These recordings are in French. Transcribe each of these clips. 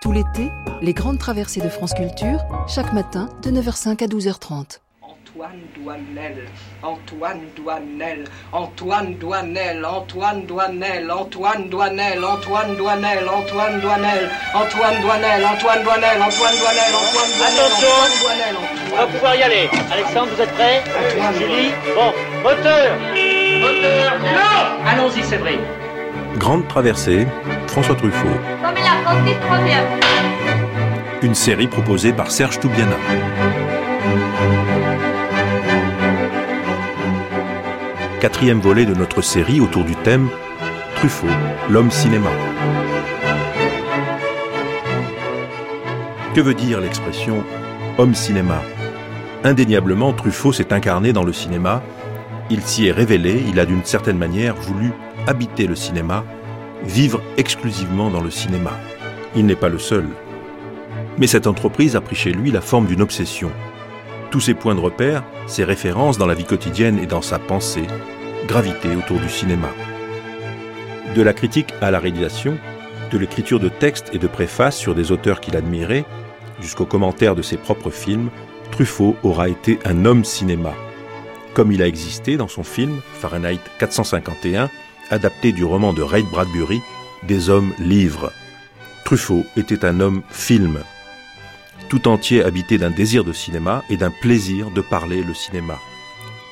Tout l'été, les grandes traversées de France Culture, chaque matin de 9h05 à 12h30. Antoine Douanel, Antoine Douanel, Antoine Douanel, Antoine Douanel, Antoine Douanel, Antoine Douanel, Antoine Douanel, Antoine Douanel, Antoine Douanel, Antoine Douanel, Antoine Douanel, Attention, on va pouvoir y aller. Alexandre, vous êtes prêts Julie Bon, moteur Moteur Non Allons-y, Séverine. Grande traversée, François Truffaut. Une série proposée par Serge Toubiana. Quatrième volet de notre série autour du thème Truffaut, l'homme cinéma. Que veut dire l'expression homme cinéma Indéniablement, Truffaut s'est incarné dans le cinéma, il s'y est révélé, il a d'une certaine manière voulu habiter le cinéma, vivre exclusivement dans le cinéma. Il n'est pas le seul. Mais cette entreprise a pris chez lui la forme d'une obsession. Tous ses points de repère, ses références dans la vie quotidienne et dans sa pensée, gravitaient autour du cinéma. De la critique à la réalisation, de l'écriture de textes et de préfaces sur des auteurs qu'il admirait, jusqu'aux commentaires de ses propres films, Truffaut aura été un homme cinéma. Comme il a existé dans son film Fahrenheit 451, adapté du roman de Ray Bradbury, Des hommes livres. Truffaut était un homme film, tout entier habité d'un désir de cinéma et d'un plaisir de parler le cinéma.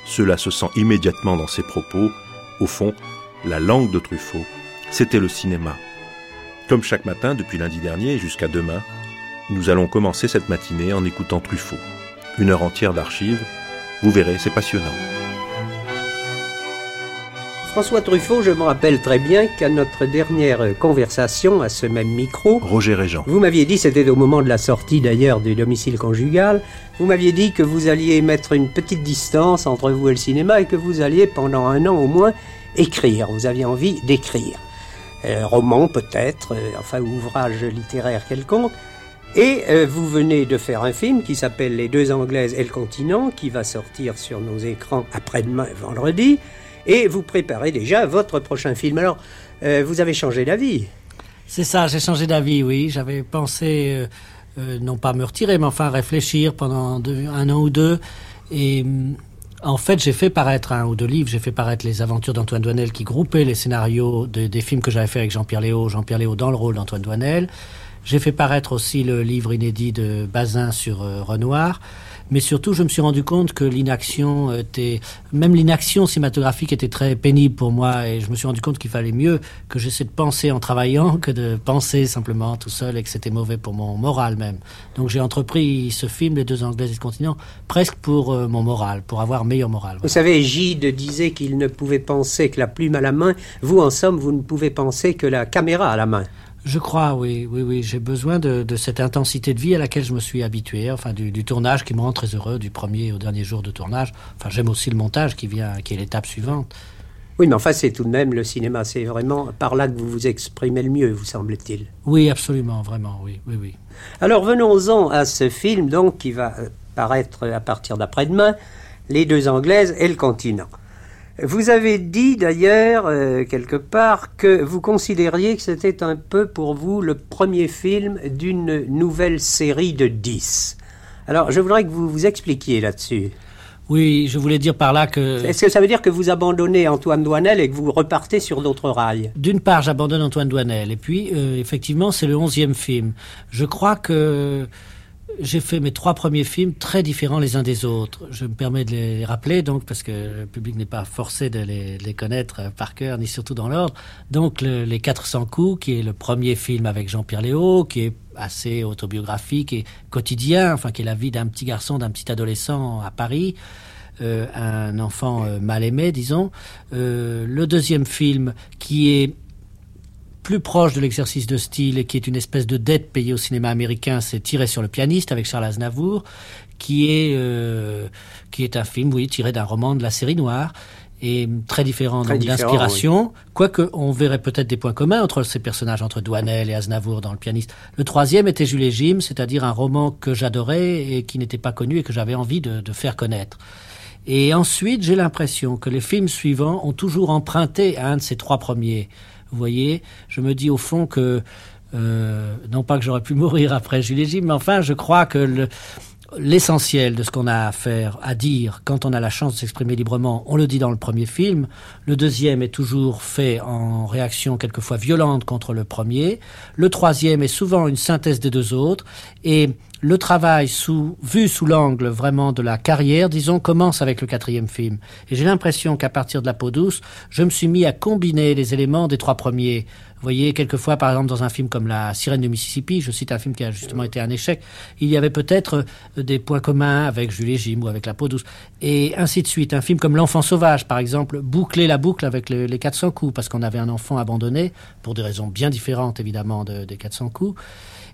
Cela se sent immédiatement dans ses propos. Au fond, la langue de Truffaut, c'était le cinéma. Comme chaque matin depuis lundi dernier jusqu'à demain, nous allons commencer cette matinée en écoutant Truffaut. Une heure entière d'archives. Vous verrez, c'est passionnant. François Truffaut, je me rappelle très bien qu'à notre dernière conversation à ce même micro, Roger Régent. vous m'aviez dit, c'était au moment de la sortie d'ailleurs du domicile conjugal, vous m'aviez dit que vous alliez mettre une petite distance entre vous et le cinéma et que vous alliez pendant un an au moins écrire. Vous aviez envie d'écrire. Euh, roman peut-être, euh, enfin ouvrage littéraire quelconque. Et euh, vous venez de faire un film qui s'appelle Les deux Anglaises et le continent, qui va sortir sur nos écrans après-demain, vendredi. Et vous préparez déjà votre prochain film. Alors, euh, vous avez changé d'avis. C'est ça, j'ai changé d'avis, oui. J'avais pensé, euh, euh, non pas me retirer, mais enfin réfléchir pendant un an ou deux. Et hum, en fait, j'ai fait paraître un ou deux livres. J'ai fait paraître Les aventures d'Antoine Douanel qui groupait les scénarios de- des films que j'avais fait avec Jean-Pierre Léo. Jean-Pierre Léo dans le rôle d'Antoine Douanel. J'ai fait paraître aussi le livre inédit de Bazin sur Renoir. Mais surtout, je me suis rendu compte que l'inaction était, même l'inaction cinématographique était très pénible pour moi et je me suis rendu compte qu'il fallait mieux que j'essaie de penser en travaillant que de penser simplement tout seul et que c'était mauvais pour mon moral même. Donc j'ai entrepris ce film, Les deux Anglaises du continent, presque pour euh, mon moral, pour avoir meilleur moral. Vous savez, Gide disait qu'il ne pouvait penser que la plume à la main. Vous, en somme, vous ne pouvez penser que la caméra à la main. Je crois, oui, oui, oui. J'ai besoin de, de cette intensité de vie à laquelle je me suis habitué, enfin du, du tournage qui me rend très heureux, du premier au dernier jour de tournage. Enfin, j'aime aussi le montage qui vient, qui est l'étape suivante. Oui, mais enfin, c'est tout de même le cinéma. C'est vraiment par là que vous vous exprimez le mieux, vous semble-t-il. Oui, absolument, vraiment, oui, oui, oui. Alors, venons-en à ce film, donc, qui va euh, paraître à partir d'après-demain, Les deux Anglaises et le continent. Vous avez dit d'ailleurs, euh, quelque part, que vous considériez que c'était un peu pour vous le premier film d'une nouvelle série de 10. Alors, je voudrais que vous vous expliquiez là-dessus. Oui, je voulais dire par là que, Est-ce que ça veut dire que vous abandonnez Antoine Douanel et que vous repartez sur d'autres rails? D'une part, j'abandonne Antoine Douanel, et puis, euh, effectivement, c'est le onzième film. Je crois que j'ai fait mes trois premiers films très différents les uns des autres. Je me permets de les rappeler, donc, parce que le public n'est pas forcé de les, connaître euh, par cœur, ni surtout dans l'ordre. Donc, le- Les 400 coups, qui est le premier film avec Jean-Pierre Léo, qui est assez autobiographique et quotidien, enfin, qui est la vie d'un petit garçon, d'un petit adolescent à Paris. Euh, un enfant euh, mal aimé, disons. Le deuxième film, qui est plus proche de l'exercice de style et qui est une espèce de dette payée au cinéma américain, c'est Tiré sur le pianiste avec Charles Aznavour, qui est euh, qui est un film, oui, tiré d'un roman de la série noire et très différent d'inspiration. Quoique on verrait peut-être des points communs entre ces personnages, entre Douanel et Aznavour dans le pianiste. Le troisième était Jules et Jim, c'est-à-dire un roman que j'adorais et qui n'était pas connu et que j'avais envie de, de faire connaître. Et ensuite, j'ai l'impression que les films suivants ont toujours emprunté à un de ces trois premiers. Vous voyez, je me dis au fond que Euh, non pas que j'aurais pu mourir après Julie Gilles, mais enfin, je crois que le, l'essentiel de ce qu'on a à faire, à dire, quand on a la chance de s'exprimer librement, on le dit dans le premier film. Le deuxième est toujours fait en réaction quelquefois violente contre le premier. Le troisième est souvent une synthèse des deux autres. Et le travail sous, vu sous l'angle vraiment de la carrière, disons, commence avec le quatrième film. Et j'ai l'impression qu'à partir de la peau douce, je me suis mis à combiner les éléments des trois premiers. Vous voyez, quelquefois, par exemple, dans un film comme La Sirène du Mississippi, je cite un film qui a justement été un échec, il y avait peut-être euh, des points communs avec Julie Jim ou avec La peau douce, et ainsi de suite. Un film comme L'Enfant sauvage, par exemple, boucler la boucle avec les 400 coups, parce qu'on avait un enfant abandonné, pour des raisons bien différentes, évidemment, des 400 coups.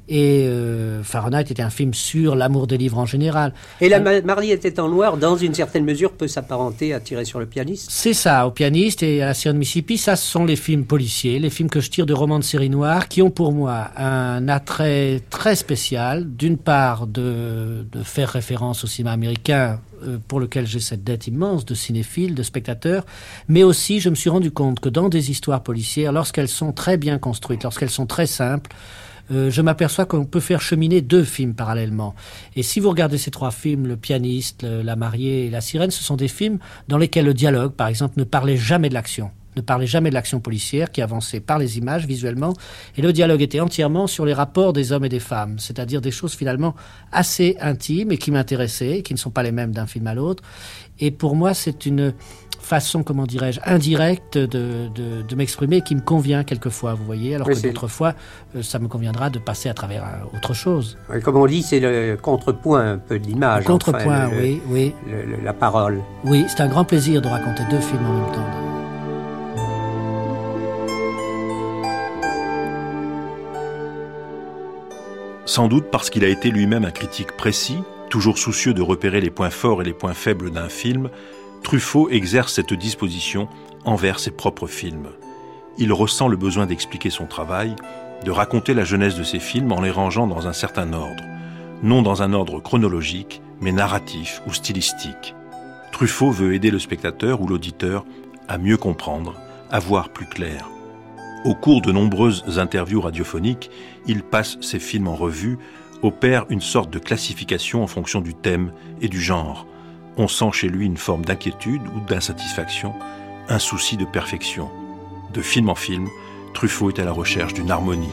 Et euh, Fahrenheit était un film sur l'amour des livres en général. Et la Marie était en noir, dans une certaine mesure, peut s'apparenter à tirer sur le pianiste C'est ça, au pianiste et à la Sirène Mississippi, ça ce sont les films policiers, les films que je tire de romans de série noire, qui ont pour moi un attrait très spécial. D'une part, de, de faire référence au cinéma américain, euh, pour lequel j'ai cette dette immense de cinéphiles, de spectateurs, mais aussi je me suis rendu compte que dans des histoires policières, lorsqu'elles sont très bien construites, lorsqu'elles sont très simples, euh, je m'aperçois qu'on peut faire cheminer deux films parallèlement. Et si vous regardez ces trois films, Le pianiste, La mariée et La sirène, ce sont des films dans lesquels le dialogue, par exemple, ne parlait jamais de l'action ne parlait jamais de l'action policière qui avançait par les images visuellement et le dialogue était entièrement sur les rapports des hommes et des femmes, c'est-à-dire des choses finalement assez intimes et qui m'intéressaient, qui ne sont pas les mêmes d'un film à l'autre. Et pour moi, c'est une façon, comment dirais-je, indirecte de, de, m'exprimer qui me convient quelquefois, vous voyez, alors que d'autres fois, euh, ça me conviendra de passer à travers euh, autre chose. comme on dit, c'est le contrepoint un peu de l'image. Contrepoint, oui, oui. la parole. Oui, c'est un grand plaisir de raconter deux films en même temps. Sans doute parce qu'il a été lui-même un critique précis, toujours soucieux de repérer les points forts et les points faibles d'un film, Truffaut exerce cette disposition envers ses propres films. Il ressent le besoin d'expliquer son travail, de raconter la jeunesse de ses films en les rangeant dans un certain ordre, non dans un ordre chronologique, mais narratif ou stylistique. Truffaut veut aider le spectateur ou l'auditeur à mieux comprendre, à voir plus clair. Au cours de nombreuses interviews radiophoniques, il passe ses films en revue, opère une sorte de classification en fonction du thème et du genre, on sent chez lui une forme d'inquiétude ou d'insatisfaction, un souci de perfection. De film en film, Truffaut est à la recherche d'une harmonie.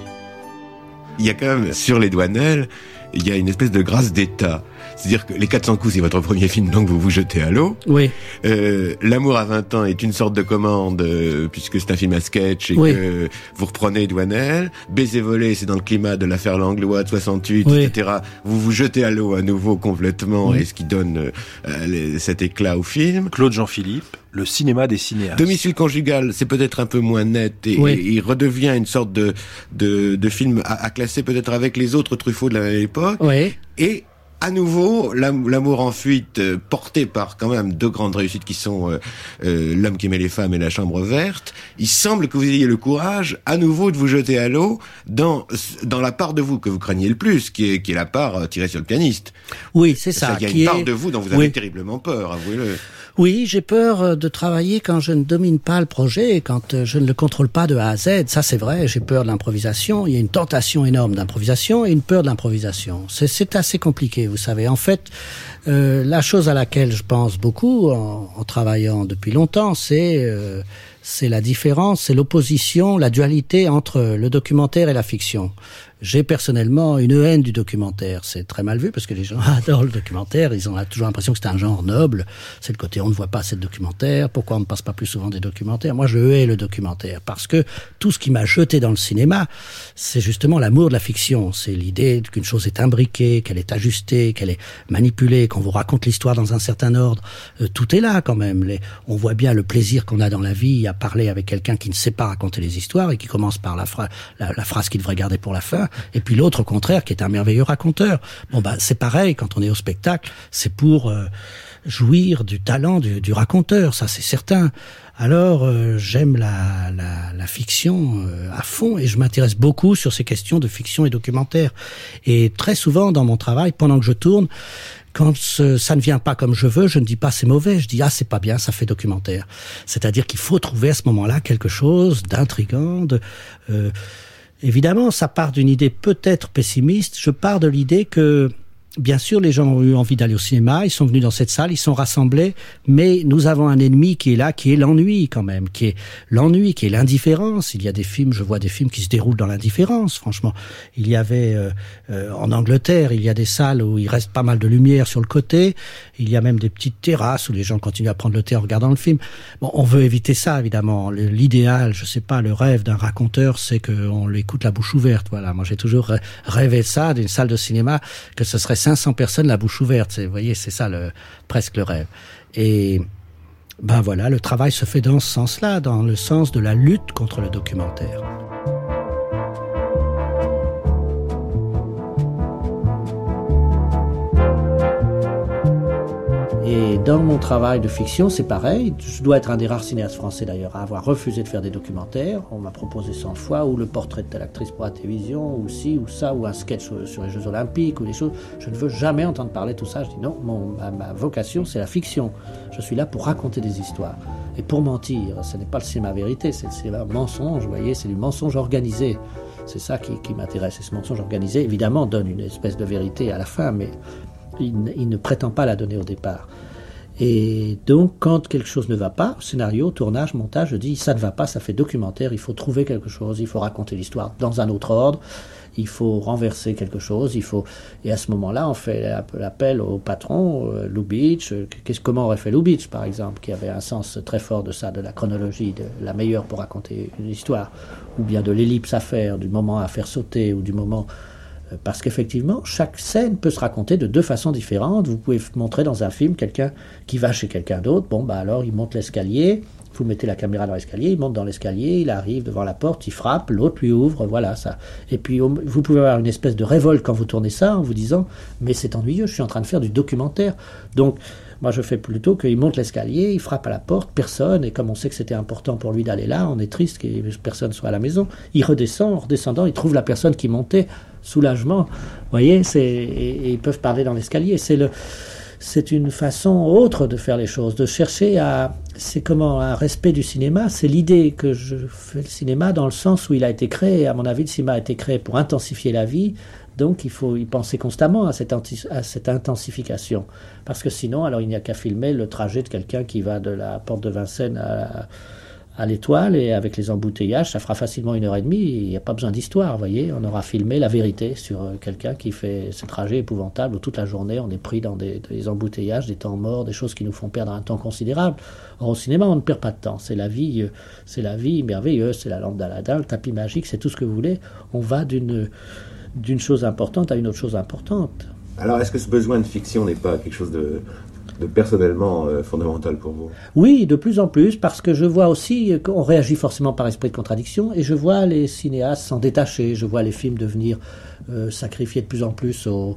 Il y a quand même, sur les douanelles, il y a une espèce de grâce d'État. C'est-à-dire que Les 400 coups, c'est votre premier film, donc vous vous jetez à l'eau. Oui. Euh, L'amour à 20 ans est une sorte de commande, euh, puisque c'est un film à sketch et que vous reprenez Douanel. Baiser volé, c'est dans le climat de l'affaire Langlois de 68, etc. Vous vous jetez à l'eau à nouveau complètement, et ce qui donne euh, cet éclat au film. Claude Jean-Philippe, le cinéma des cinéastes. Domicile conjugal, c'est peut-être un peu moins net et, il redevient une sorte de, de, de film à, à classer peut-être avec les autres Truffaut de la même époque. Oui. Et à nouveau, l'amour en fuite, euh, porté par quand même deux grandes réussites qui sont euh, euh, L'homme qui met les femmes et La chambre verte, il semble que vous ayez le courage, à nouveau, de vous jeter à l'eau dans, dans la part de vous que vous craignez le plus, qui est, qui est la part tirée sur le pianiste. Oui, c'est ça. Il y a une part de vous dont vous avez terriblement peur, avouez-le. Oui, j'ai peur euh, de travailler quand je ne domine pas le projet, quand euh, je ne le contrôle pas de A à Z. Ça, c'est vrai. J'ai peur de l'improvisation. Il y a une tentation énorme d'improvisation et une peur de l'improvisation. C'est assez compliqué, vous savez. En fait, euh, la chose à laquelle je pense beaucoup en, travaillant depuis longtemps, c'est euh, c'est la différence, c'est l'opposition, la dualité entre le documentaire et la fiction. J'ai personnellement une haine du documentaire. C'est très mal vu parce que les gens adorent le documentaire. Ils ont toujours l'impression que c'est un genre noble. C'est le côté on ne voit pas assez de documentaires. Pourquoi on ne passe pas plus souvent des documentaires? Moi, je hais le documentaire parce que tout ce qui m'a jeté dans le cinéma, c'est justement l'amour de la fiction. C'est l'idée qu'une chose est imbriquée, qu'elle est ajustée, qu'elle est manipulée, qu'on vous raconte l'histoire dans un certain ordre. Euh, tout est là quand même. On voit bien le plaisir qu'on a dans la vie à parler avec quelqu'un qui ne sait pas raconter les histoires et qui commence par la, la, la phrase qu'il devrait garder pour la fin et puis l'autre au contraire qui est un merveilleux raconteur. Bon bah c'est pareil quand on est au spectacle, c'est pour euh, jouir du talent du, du raconteur, ça c'est certain. Alors euh, j'aime la, la, la, fiction euh, à fond et je m'intéresse beaucoup sur ces questions de fiction et documentaire. Et très souvent dans mon travail, pendant que je tourne, quand ça ne vient pas comme je veux, je ne dis pas c'est mauvais, je dis ah c'est pas bien, ça fait documentaire. C'est-à-dire qu'il faut trouver à ce moment-là quelque chose d'intrigant, de Évidemment, ça part d'une idée peut-être pessimiste. Je pars de l'idée que Bien sûr, les gens ont eu envie d'aller au cinéma, ils sont venus dans cette salle, ils sont rassemblés, mais nous avons un ennemi qui est là, qui est l'ennui quand même, qui est l'ennui, qui est l'indifférence. Il y a des films, je vois des films qui se déroulent dans l'indifférence, franchement. Il y avait euh, euh, en Angleterre, il y a des salles où il reste pas mal de lumière sur le côté, il y a même des petites terrasses où les gens continuent à prendre le thé en regardant le film. Bon, on veut éviter ça évidemment. L'idéal, je sais pas, le rêve d'un raconteur, c'est qu'on l'écoute la bouche ouverte. Voilà, moi j'ai toujours rêvé ça, d'une salle de cinéma, que ce serait 500 personnes la bouche ouverte. Vous voyez, c'est ça le, presque le rêve. Et ben voilà, le travail se fait dans ce sens-là, dans le sens de la lutte contre le documentaire. Et dans mon travail de fiction, c'est pareil. Je dois être un des rares cinéastes français d'ailleurs à avoir refusé de faire des documentaires. On m'a proposé 100 fois, ou le portrait de telle actrice pour la télévision, ou ci, ou ça, ou un sketch sur, les Jeux Olympiques, ou des choses. Je ne veux jamais entendre parler de tout ça. Je dis non, ma, vocation, c'est la fiction. Je suis là pour raconter des histoires. Et pour mentir, ce n'est pas le cinéma vérité, c'est le cinéma mensonge, vous voyez, c'est du mensonge organisé. C'est ça qui, qui m'intéresse. Et ce mensonge organisé, évidemment, donne une espèce de vérité à la fin, mais il, ne prétend pas la donner au départ. Et donc, quand quelque chose ne va pas, scénario, tournage, montage, je dis ça ne va pas, ça fait documentaire, il faut trouver quelque chose, il faut raconter l'histoire dans un autre ordre, il faut renverser quelque chose, il faut. Et à ce moment-là, on fait l'appel au patron, euh, Lou Beach. Euh, comment aurait fait Lou Beach, par exemple, qui avait un sens très fort de ça, de la chronologie, de la meilleure pour raconter une histoire, ou bien de l'ellipse à faire, du moment à faire sauter, ou du moment parce qu'effectivement, chaque scène peut se raconter de deux façons différentes. Vous pouvez montrer dans un film quelqu'un qui va chez quelqu'un d'autre. Bon, bah alors il monte l'escalier, vous mettez la caméra dans l'escalier, il monte dans l'escalier, il arrive devant la porte, il frappe, l'autre lui ouvre, voilà ça. Et puis vous pouvez avoir une espèce de révolte quand vous tournez ça en vous disant mais c'est ennuyeux, je suis en train de faire du documentaire. Donc moi, je fais plutôt qu'il monte l'escalier, il frappe à la porte, personne, et comme on sait que c'était important pour lui d'aller là, on est triste que personne soit à la maison. Il redescend, en redescendant, il trouve la personne qui montait, soulagement. Vous voyez, c'est, et, ils peuvent parler dans l'escalier. C'est le, c'est une façon autre de faire les choses, de chercher à, c'est comment un respect du cinéma, c'est l'idée que je fais le cinéma dans le sens où il a été créé. À mon avis, le cinéma a été créé pour intensifier la vie, donc il faut y penser constamment à cette, à cette intensification. Parce que sinon, alors il n'y a qu'à filmer le trajet de quelqu'un qui va de la porte de Vincennes à, à l'étoile et avec les embouteillages, ça fera facilement une heure et demie. Il n'y a pas besoin d'histoire, vous voyez. On aura filmé la vérité sur euh, quelqu'un qui fait ce trajet épouvantable où toute la journée on est pris dans des, embouteillages, des temps morts, des choses qui nous font perdre un temps considérable. Or, au cinéma, on ne perd pas de temps. C'est la vie, euh, c'est la vie merveilleuse, c'est la lampe d'Aladin, le tapis magique, c'est tout ce que vous voulez. On va d'une d'une chose importante à une autre chose importante. Alors, est-ce que ce besoin de fiction n'est pas quelque chose de, personnellement euh, fondamental pour vous Oui, de plus en plus, parce que je vois aussi qu'on réagit forcément par esprit de contradiction, et je vois les cinéastes s'en détacher, je vois les films devenir euh, sacrifiés de plus en plus au,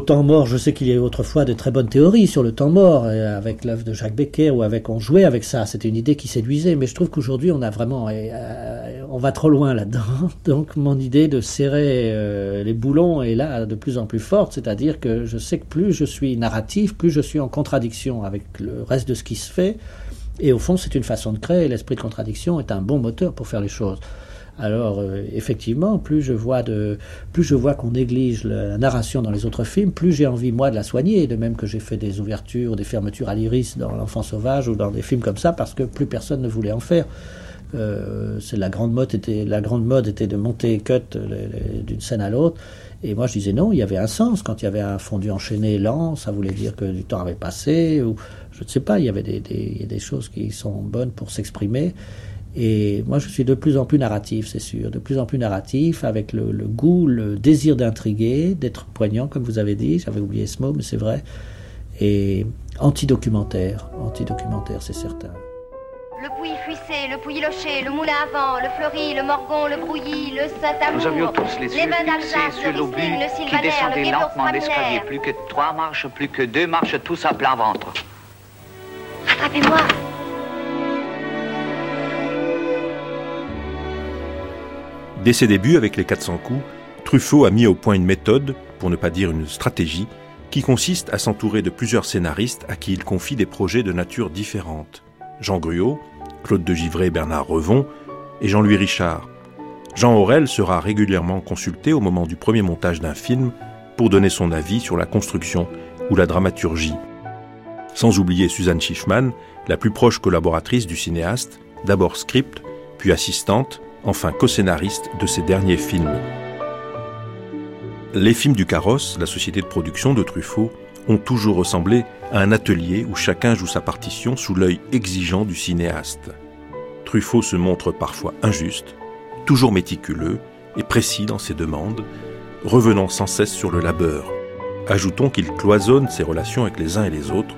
temps mort, je sais qu'il y a eu autrefois de très bonnes théories sur le temps mort, euh, avec l'œuvre de Jacques Becker, ou avec on jouait avec ça. C'était une idée qui séduisait, mais je trouve qu'aujourd'hui on a vraiment, on va trop loin là-dedans. Donc mon idée de serrer euh, les boulons est là de plus en plus forte, c'est-à-dire que je sais que plus je suis narratif, plus je suis en contradiction avec le reste de ce qui se fait. Et au fond, c'est une façon de créer. L'esprit de contradiction est un bon moteur pour faire les choses. Alors euh, effectivement, plus je vois de, plus je vois qu'on néglige la narration dans les autres films, plus j'ai envie moi de la soigner. De même que j'ai fait des ouvertures, des fermetures à l'iris dans L'Enfant sauvage ou dans des films comme ça, parce que plus personne ne voulait en faire. Euh, c'est la grande mode était la grande mode était de monter cut d'une scène à l'autre. Et moi, je disais non, il y avait un sens. Quand il y avait un fondu enchaîné lent, ça voulait dire que du temps avait passé, ou je ne sais pas, il y avait des, des, des choses qui sont bonnes pour s'exprimer. Et moi, je suis de plus en plus narratif, c'est sûr, de plus en plus narratif, avec le, goût, le désir d'intriguer, d'être poignant, comme vous avez dit, j'avais oublié ce mot, mais c'est vrai, et anti-documentaire, anti-documentaire, c'est certain. Le Pouilly Fuissé, le Pouilly Locher, le Moulin à Vent, le Fleury, le Morgon, le Brouilly, le Saint-Amour. Nous avions tous les yeux fixés sur l'obus qui descendait lentement l'escalier. Plus que trois marches, plus que deux marches, tous à plein ventre. Rattrapez-moi Dès ses débuts avec les 400 coups, Truffaut a mis au point une méthode, pour ne pas dire une stratégie, qui consiste à s'entourer de plusieurs scénaristes à qui il confie des projets de nature différente. Jean Gruot, Claude de Givray, Bernard Revon et Jean-Louis Richard. Jean Aurel sera régulièrement consulté au moment du premier montage d'un film pour donner son avis sur la construction ou la dramaturgie. Sans oublier Suzanne Schiffman, la plus proche collaboratrice du cinéaste, d'abord script, puis assistante, enfin co-scénariste de ses derniers films. Les films du Carrosse, la société de production de Truffaut, ont toujours ressemblé à un atelier où chacun joue sa partition sous l'œil exigeant du cinéaste. Truffaut se montre parfois injuste, toujours méticuleux et précis dans ses demandes, revenant sans cesse sur le labeur. Ajoutons qu'il cloisonne ses relations avec les uns et les autres,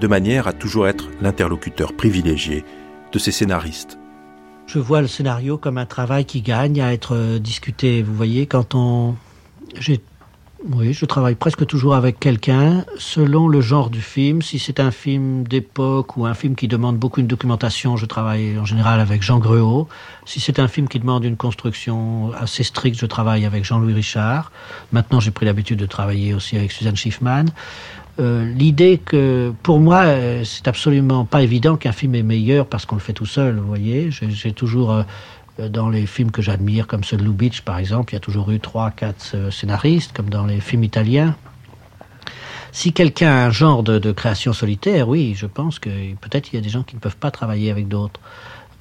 de manière à toujours être l'interlocuteur privilégié de ses scénaristes. Je vois le scénario comme un travail qui gagne à être discuté. Vous voyez, quand on... oui, je travaille presque toujours avec quelqu'un, selon le genre du film. Si c'est un film d'époque ou un film qui demande beaucoup de documentation, je travaille en général avec Jean Greau. Si c'est un film qui demande une construction assez stricte, je travaille avec Jean-Louis Richard. Maintenant, j'ai pris l'habitude de travailler aussi avec Suzanne Schiffman. Euh, l'idée que, pour moi, euh, c'est absolument pas évident qu'un film est meilleur parce qu'on le fait tout seul, vous voyez. J'ai toujours... Euh, dans les films que j'admire, comme ceux de Lubitsch par exemple, il y a toujours eu trois, quatre euh, scénaristes, comme dans les films italiens. Si quelqu'un a un genre de, de, création solitaire, oui, je pense que peut-être il y a des gens qui ne peuvent pas travailler avec d'autres.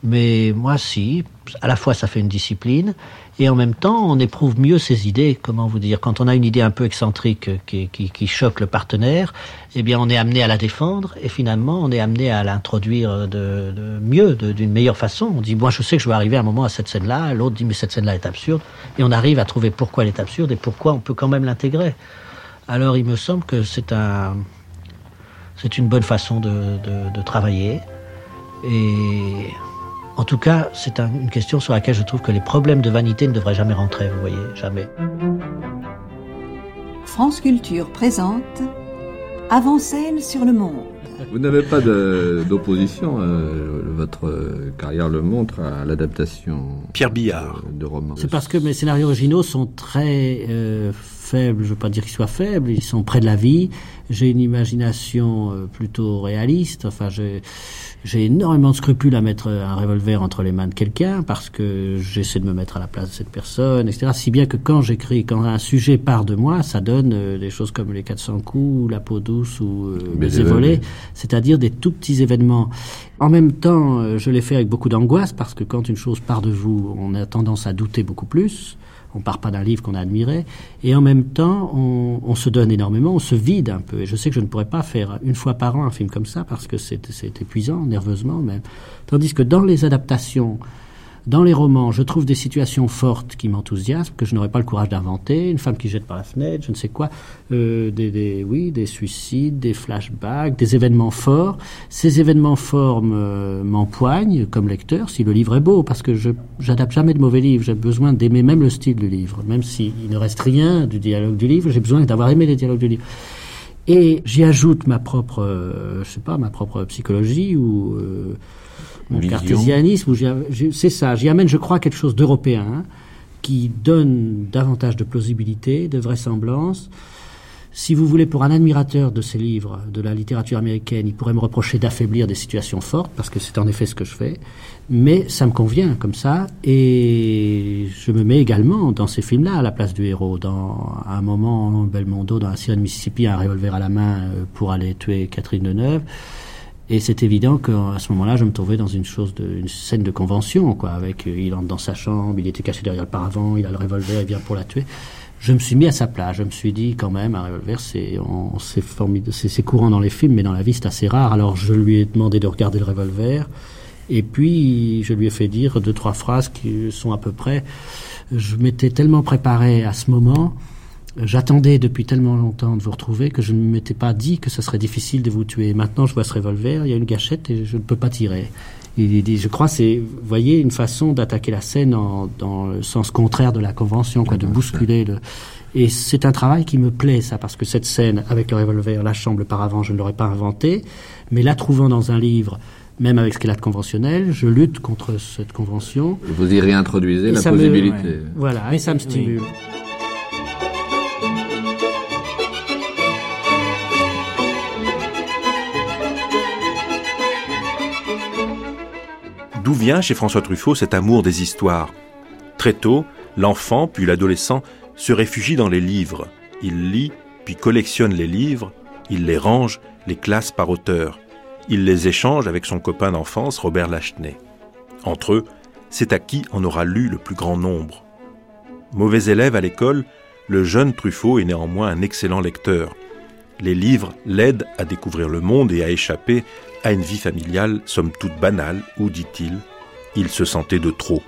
Mais moi, si, à la fois ça fait une discipline, et en même temps, on éprouve mieux ses idées. Comment vous dire Quand on a une idée un peu excentrique qui, qui, choque le partenaire, eh bien, on est amené à la défendre, et finalement, on est amené à l'introduire de, de, mieux, d'une meilleure façon. On dit, moi, je sais que je vais arriver à un moment à cette scène-là, l'autre dit, mais cette scène-là est absurde, et on arrive à trouver pourquoi elle est absurde et pourquoi on peut quand même l'intégrer. Alors, il me semble que c'est un, c'est une bonne façon de, de travailler, et en tout cas, c'est un, une question sur laquelle je trouve que les problèmes de vanité ne devraient jamais rentrer, vous voyez, jamais. France Culture présente Avant-scène sur le monde. Vous n'avez pas d'opposition, euh, votre carrière le montre, à l'adaptation Pierre Billard de, de romans. C'est parce que mes scénarios originaux sont très euh, faibles, je ne veux pas dire qu'ils soient faibles, ils sont près de la vie. J'ai une imagination euh, plutôt réaliste, enfin je j'ai énormément de scrupules à mettre un revolver entre les mains de quelqu'un parce que j'essaie de me mettre à la place de cette personne, etc. Si bien que quand j'écris, quand un sujet part de moi, ça donne euh, des choses comme les 400 coups, la peau douce ou euh, les volets, c'est-à-dire des tout petits événements. En même temps, euh, je l'ai fait avec beaucoup d'angoisse parce que quand une chose part de vous, on a tendance à douter beaucoup plus on part pas d'un livre qu'on a admiré, et en même temps, on, on, se donne énormément, on se vide un peu. Et je sais que je ne pourrais pas faire une fois par an un film comme ça parce que c'est épuisant, nerveusement même. Tandis que dans les adaptations, dans les romans, je trouve des situations fortes qui m'enthousiasment, que je n'aurais pas le courage d'inventer. Une femme qui jette par la fenêtre, je ne sais quoi. Euh, des, des, oui, des suicides, des flashbacks, des événements forts. Ces événements forts m'empoignent comme lecteur si le livre est beau, parce que je j'adapte jamais de mauvais livres. J'ai besoin d'aimer même le style du livre. Même s'il ne reste rien du dialogue du livre, j'ai besoin d'avoir aimé les dialogues du livre. Et j'y ajoute ma propre, euh, je sais pas, ma propre psychologie ou... Euh, mon cartésianisme, c'est ça, j'y amène, je crois, quelque chose d'européen hein, qui donne davantage de plausibilité, de vraisemblance. Si vous voulez, pour un admirateur de ces livres, de la littérature américaine, il pourrait me reprocher d'affaiblir des situations fortes, parce que c'est en effet ce que je fais, mais ça me convient comme ça, et je me mets également dans ces films-là à la place du héros. Dans un moment, Belmondo, dans la Sirène Mississippi, un revolver à la main euh, pour aller tuer Catherine Deneuve. Et c'est évident qu'à ce moment-là, je me trouvais dans une chose, de, une scène de convention, quoi. Avec, euh, il entre dans sa chambre, il était caché derrière le paravent, il a le revolver, il vient pour la tuer. Je me suis mis à sa place. Je me suis dit, quand même, un revolver, c'est, c'est courant dans les films, mais dans la vie, c'est assez rare. Alors, je lui ai demandé de regarder le revolver. Et puis, je lui ai fait dire deux, trois phrases qui sont à peu près. Je m'étais tellement préparé à ce moment J'attendais depuis tellement longtemps de vous retrouver que je ne m'étais pas dit que ce serait difficile de vous tuer. Maintenant, je vois ce revolver, il y a une gâchette et je ne peux pas tirer. Il dit, je crois, c'est, vous voyez, une façon d'attaquer la scène en, dans le sens contraire de la convention, quoi, de bousculer le. Et c'est un travail qui me plaît, ça, parce que cette scène avec le revolver, la chambre, le paravent, je ne l'aurais pas inventé, mais la trouvant dans un livre, même avec ce qu'elle a de conventionnel, je lutte contre cette convention. Vous y réintroduisez la possibilité. Me, ouais, voilà, et ça me stimule. Oui. D'où vient chez François Truffaut cet amour des histoires? Très tôt, l'enfant, puis l'adolescent, se réfugie dans les livres. Il lit, puis collectionne les livres, il les range, les classe par auteur. Il les échange avec son copain d'enfance, Robert Lachenay. Entre eux, c'est à qui en aura lu le plus grand nombre. Mauvais élève à l'école, le jeune Truffaut est néanmoins un excellent lecteur. Les livres l'aident à découvrir le monde et à échapper à une vie familiale somme toute banale où, dit-il, il se sentait de trop.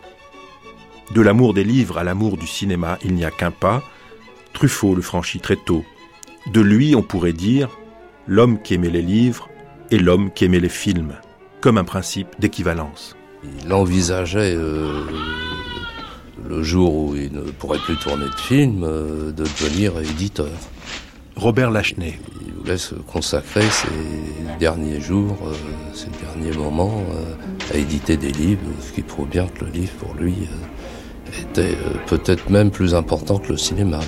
De l'amour des livres à l'amour du cinéma, il n'y a qu'un pas. Truffaut le franchit très tôt. De lui, on pourrait dire l'homme qui aimait les livres et l'homme qui aimait les films, comme un principe d'équivalence. Il envisageait, euh, le jour où il ne pourrait plus tourner de film, euh, de devenir éditeur. Robert Lachenay. Il voulait se consacrer ses derniers jours, euh, ses derniers moments à éditer des livres, ce qui prouve bien que le livre pour lui était peut-être même plus important que le cinéma.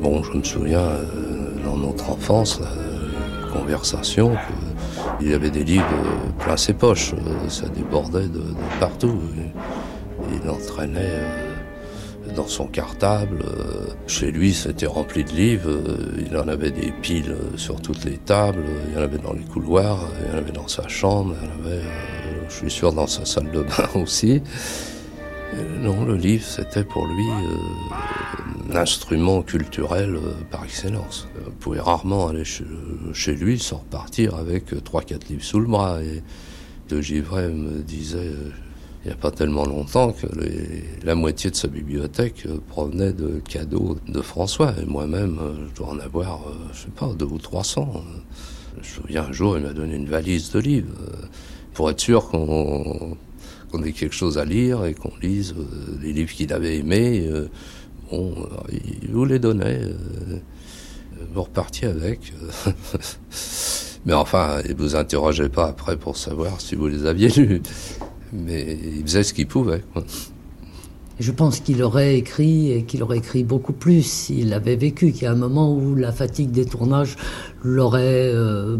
bon, je me souviens dans notre enfance, la conversation, il y avait des livres plein ses poches, ça débordait de, partout. Il entraînait euh, dans son cartable. Euh, chez lui, c'était rempli de livres. Il en avait des piles sur toutes les tables. Il y en avait dans les couloirs. Il y en avait dans sa chambre. Il y en avait, euh, je suis sûr, dans sa salle de bain aussi. Non, le livre, c'était pour lui un instrument culturel euh, par excellence. Vous pouvez rarement aller chez, lui sans repartir avec 3-4 livres sous le bras. Et De Givray me disait euh, il n'y a pas tellement longtemps que la moitié de sa bibliothèque euh, provenait de cadeaux de François. Et moi-même, je dois en avoir, je sais pas, deux ou 300. Je me souviens un jour, il m'a donné une valise de livres pour être sûr qu'on ait quelque chose à lire et qu'on lise les livres qu'il avait aimés. Bon, il vous les donnait, euh, vous repartiez avec. Mais enfin, il vous interrogeait pas après pour savoir si vous les aviez lus. Mais il faisait ce qu'il pouvait. Je pense qu'il aurait écrit et qu'il aurait écrit beaucoup plus s'il avait vécu, qu'il y a un moment où la fatigue des tournages l'aurait euh,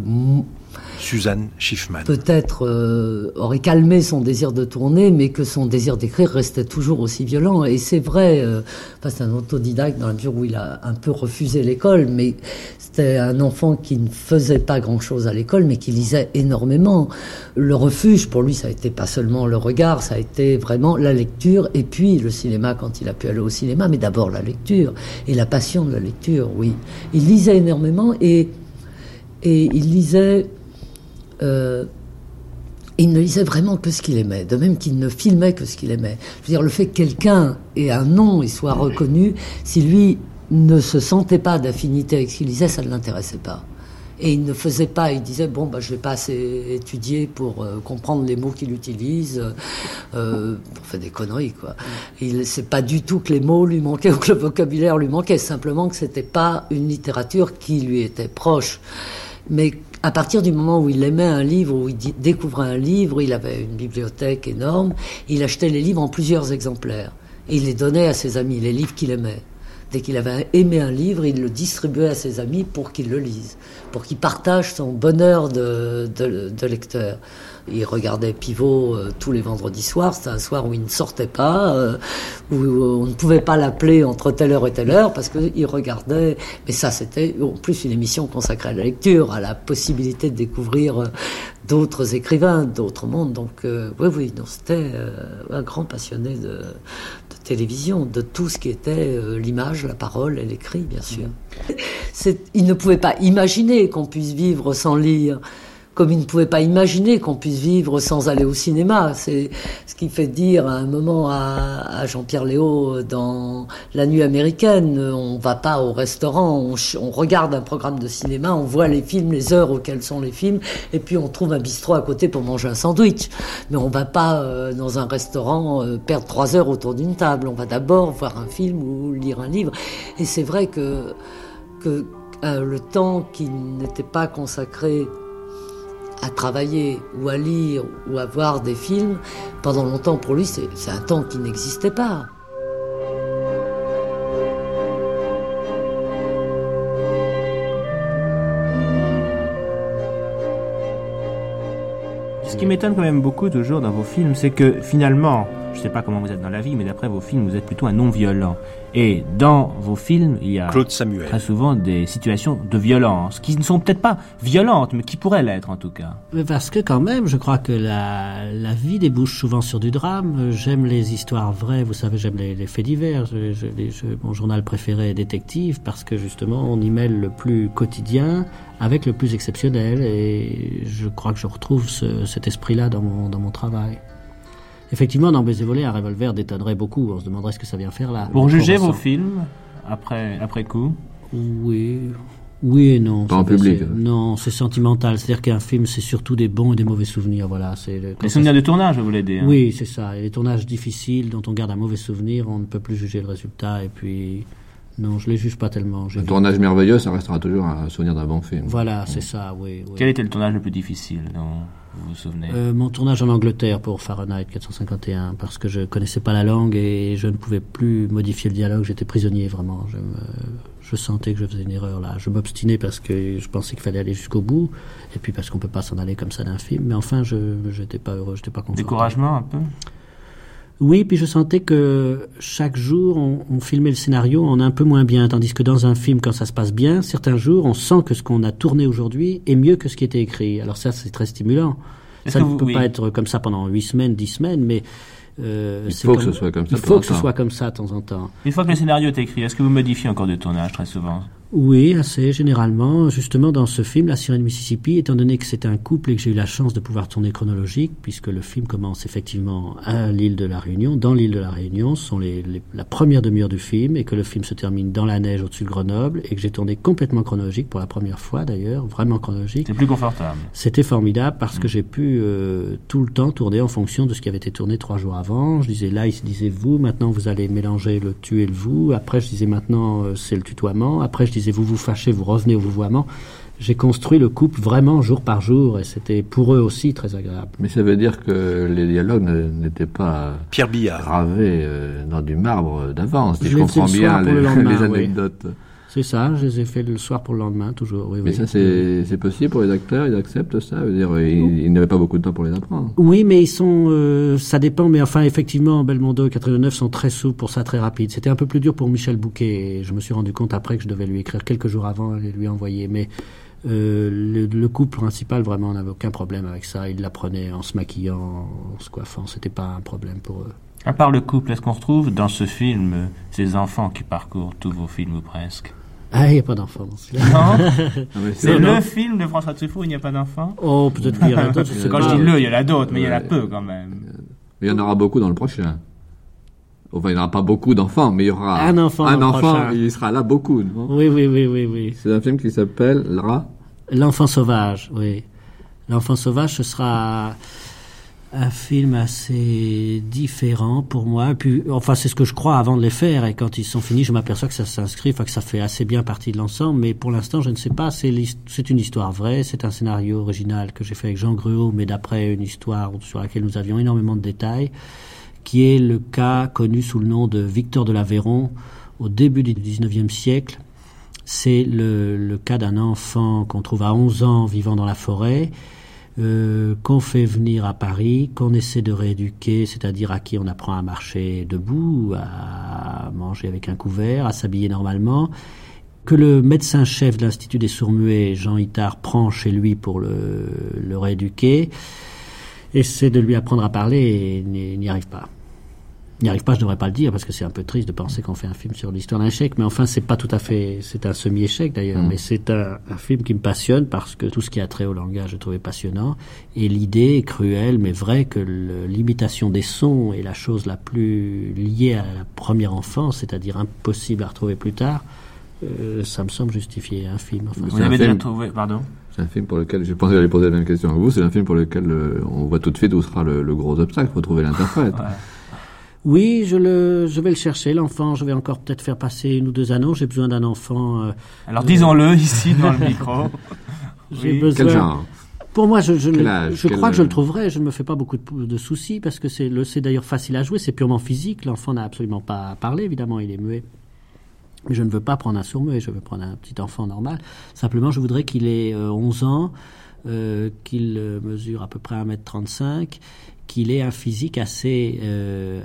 Suzanne Schiffman. Peut-être euh, aurait calmé son désir de tourner, mais que son désir d'écrire restait toujours aussi violent. Et c'est vrai, euh, c'est un autodidacte dans la mesure où il a un peu refusé l'école, mais c'était un enfant qui ne faisait pas grand-chose à l'école, mais qui lisait énormément. Le refuge, pour lui, ça a été pas seulement le regard, ça a été vraiment la lecture, et puis le cinéma quand il a pu aller au cinéma, mais d'abord la lecture, et la passion de la lecture, oui. Il lisait énormément, et, et il lisait euh, il ne lisait vraiment que ce qu'il aimait, de même qu'il ne filmait que ce qu'il aimait. Je veux dire, le fait que quelqu'un ait un nom et soit reconnu, si lui ne se sentait pas d'affinité avec ce qu'il lisait, ça ne l'intéressait pas. Et il ne faisait pas, il disait, bon, bah, je vais pas assez étudier pour euh, comprendre les mots qu'il utilise, euh, pour faire des conneries, quoi. Il, c'est pas du tout que les mots lui manquaient ou que le vocabulaire lui manquait, simplement que c'était pas une littérature qui lui était proche. Mais à partir du moment où il aimait un livre, où il découvrait un livre, il avait une bibliothèque énorme, il achetait les livres en plusieurs exemplaires. Et il les donnait à ses amis, les livres qu'il aimait. Dès qu'il avait aimé un livre, il le distribuait à ses amis pour qu'ils le lisent, pour qu'ils partagent son bonheur de, de lecteur. Il regardait Pivot euh, tous les vendredis soirs. C'était un soir où il ne sortait pas, euh, où, on ne pouvait pas l'appeler entre telle heure et telle heure parce qu'il regardait. Mais ça, c'était en plus une émission consacrée à la lecture, à la possibilité de découvrir euh, d'autres écrivains, d'autres mondes. Donc, oui, oui, c'était un grand passionné de, de, télévision, de tout ce qui était l'image, la parole et l'écrit, bien sûr. Mmh. Il ne pouvait pas imaginer qu'on puisse vivre sans lire comme il ne pouvait pas imaginer qu'on puisse vivre sans aller au cinéma. C'est ce qui fait dire à un moment à, Jean-Pierre Léo dans La Nuit américaine, on va pas au restaurant, on, regarde un programme de cinéma, on voit les films, les heures auxquelles sont les films, et puis on trouve un bistrot à côté pour manger un sandwich. Mais on va pas euh, dans un restaurant euh, perdre trois heures autour d'une table. On va d'abord voir un film ou lire un livre. Et c'est vrai que, que euh, le temps qui n'était pas consacré à travailler ou à lire ou à voir des films, pendant longtemps pour lui, c'est un temps qui n'existait pas. Ce qui m'étonne quand même beaucoup toujours dans vos films, c'est que finalement, je sais pas comment vous êtes dans la vie, mais d'après vos films, vous êtes plutôt un non-violent. Et dans vos films, il y a Claude Samuel. très souvent des situations de violence, qui ne sont peut-être pas violentes, mais qui pourraient l'être en tout cas. Mais Parce que quand même, je crois que la, la vie débouche souvent sur du drame. J'aime les histoires vraies, vous savez, j'aime les, les faits divers. Je- je- les- je- mon journal préféré est Détective, parce que justement, on y mêle le plus quotidien avec le plus exceptionnel, et je crois que je retrouve ce- cet esprit-là dans mon, dans mon travail. Effectivement, dans Baiser volé, un revolver détonnerait beaucoup. On se demanderait ce que ça vient faire là. Pour juger vos films, après, après coup, Oui, oui et non. Pas en C'est- public, c'est- hein. Non, c'est sentimental. C'est-à-dire qu'un film, c'est surtout des bons et des mauvais souvenirs. Voilà, c'est le- les souvenirs de tournage, vous voulez dire Oui, c'est ça. Et les tournages difficiles dont on garde un mauvais souvenir, on ne peut plus juger le résultat. Et puis, non, je les juge pas tellement. Un tournage merveilleux, ça restera toujours un souvenir d'un bon film. Voilà, c'est ça, oui. oui. Quel était le tournage le plus difficile vous vous souvenez Euh, mon tournage en Angleterre pour Fahrenheit 451, parce que je connaissais pas la langue et je ne pouvais plus modifier le dialogue. J'étais prisonnier vraiment. Je, me- je sentais que je faisais une erreur là. Je m'obstinais parce que je pensais qu'il fallait aller jusqu'au bout, et puis parce qu'on peut pas s'en aller comme ça d'un film. Mais enfin, je j'étais pas heureux, j'étais pas content. Découragement un peu? Oui, puis je sentais que chaque jour, on, on filmait le scénario en un peu moins bien, tandis que dans un film, quand ça se passe bien, certains jours, on sent que ce qu'on a tourné aujourd'hui est mieux que ce qui était écrit. Alors ça, c'est très stimulant. Ça ne vous- peut oui. pas être comme ça pendant huit semaines, dix semaines, mais euh, Il faut que ce soit comme ça Il faut temps que ce soit comme ça de temps en temps. Une fois que le scénario est écrit, est-ce que vous modifiez encore de tournage très souvent? Oui, assez généralement. Justement, dans ce film, La sirène Mississippi, étant donné que c'est un couple et que j'ai eu la chance de pouvoir tourner chronologique, puisque le film commence effectivement à l'île de la Réunion, dans l'île de la Réunion, ce sont les, les- la première demi-heure du film, et que le film se termine dans la neige au-dessus de Grenoble, et que j'ai tourné complètement chronologique pour la première fois d'ailleurs, vraiment chronologique. C'est plus confortable. C'était formidable parce que j'ai pu euh, tout le temps tourner en fonction de ce qui avait été tourné trois jours avant. Je disais là, il se disait vous, maintenant vous allez mélanger le tu et le vous. Après, je disais maintenant euh, c'est le tutoiement. Après, je disais vous vous fâchez, vous revenez au vouvoiement. J'ai construit le couple vraiment jour par jour et c'était pour eux aussi très agréable. Mais ça veut dire que les dialogues n'étaient pas Pierre Billard. gravés euh, dans du marbre d'avance. Je je les comprends le bien les, le lendemain, les oui. C'est ça, je les ai fait le soir pour le lendemain, toujours. Oui, Mais oui. ça, c'est possible pour les acteurs, ils acceptent ça. Dire, ils, ils n'avaient pas beaucoup de temps pour les apprendre. Oui, mais ils sont, euh, ça dépend, mais enfin, effectivement, Belmondo et Catherine Deneuve sont très souples pour ça, très rapide. C'était un peu plus dur pour Michel Bouquet, et je me suis rendu compte après que je devais lui écrire quelques jours avant et lui envoyer. Mais euh, le, le couple principal, vraiment, n'avait aucun problème avec ça. Ils l'apprenaient en se maquillant, en se coiffant. C'était pas un problème pour eux. À part le couple, est-ce qu'on retrouve dans ce film ces enfants qui parcourent tous vos films ou presque? Ah, il n'y a pas d'enfant dans celui-là. Non? Mais C'est le film de François Truffaut où il n'y a pas d'enfants? Oh, peut-être qu'il y en a d'autres, Quand je dis le, il y en a d'autres, mais il y en a peu quand même. Mais il y en aura beaucoup dans le prochain. Enfin, il n'y aura pas beaucoup d'enfants, mais il y aura Un enfant un enfant, prochain. il sera là beaucoup. non? Oui, oui, oui, oui, oui. C'est un film qui s'appelle. L'enfant sauvage, oui. L'enfant sauvage, ce sera un film assez différent pour moi. Puis, enfin, c'est ce que je crois avant de les faire. Et quand ils sont finis, je m'aperçois que ça s'inscrit, que ça fait assez bien partie de l'ensemble. Mais pour l'instant, je ne sais pas. C'est une histoire vraie. C'est un scénario original que j'ai fait avec Jean Gruau, mais d'après une histoire sur laquelle nous avions énormément de détails, qui est le cas connu sous le nom de Victor de l'Aveyron au début du 19e siècle. C'est le, le cas d'un enfant qu'on trouve à 11 ans vivant dans la forêt, euh, qu'on fait venir à Paris, qu'on essaie de rééduquer, c'est-à-dire à qui on apprend à marcher debout, à manger avec un couvert, à s'habiller normalement, que le médecin-chef de l'Institut des sourds-muets, Jean Itard, prend chez lui pour le, le rééduquer, essaie de lui apprendre à parler et n'y n'y arrive pas n'y arrive pas, je devrais pas le dire parce que c'est un peu triste de penser qu'on fait un film sur l'histoire d'un échec, mais enfin c'est pas tout à fait, c'est un semi-échec d'ailleurs, Mm. mais c'est un, un film qui me passionne parce que tout ce qui a trait au langage je trouvais passionnant et l'idée est cruelle mais vraie que l'imitation des sons est la chose la plus liée à la première enfance, c'est-à-dire impossible à retrouver plus tard. Euh, ça me semble justifier un film. Enfin, C'est Vous avez déjà trouvé, pardon C'est un film pour lequel, je pensais que j'allais poser la même question à vous, c'est un film pour lequel euh, on voit tout de suite où sera le, le gros obstacle, faut trouver l'interprète. Oui, je, le, je vais le chercher, l'enfant. Je vais encore peut-être faire passer une ou deux annonces. J'ai besoin d'un enfant. euh, Alors euh, disons-le ici dans le micro. J'ai Oui. besoin. Quel genre? Pour moi, je, je, âge? je crois que je le trouverai. Je ne me fais pas beaucoup de, de soucis parce que c'est le- c'est d'ailleurs facile à jouer. C'est purement physique. L'enfant n'a absolument pas à parler, évidemment, il est muet. Mais je ne veux pas prendre un sourd-muet, je veux prendre un petit enfant normal. Simplement, je voudrais qu'il ait euh, 11 ans, euh, qu'il mesure à peu près 1m35, qu'il ait un physique assez,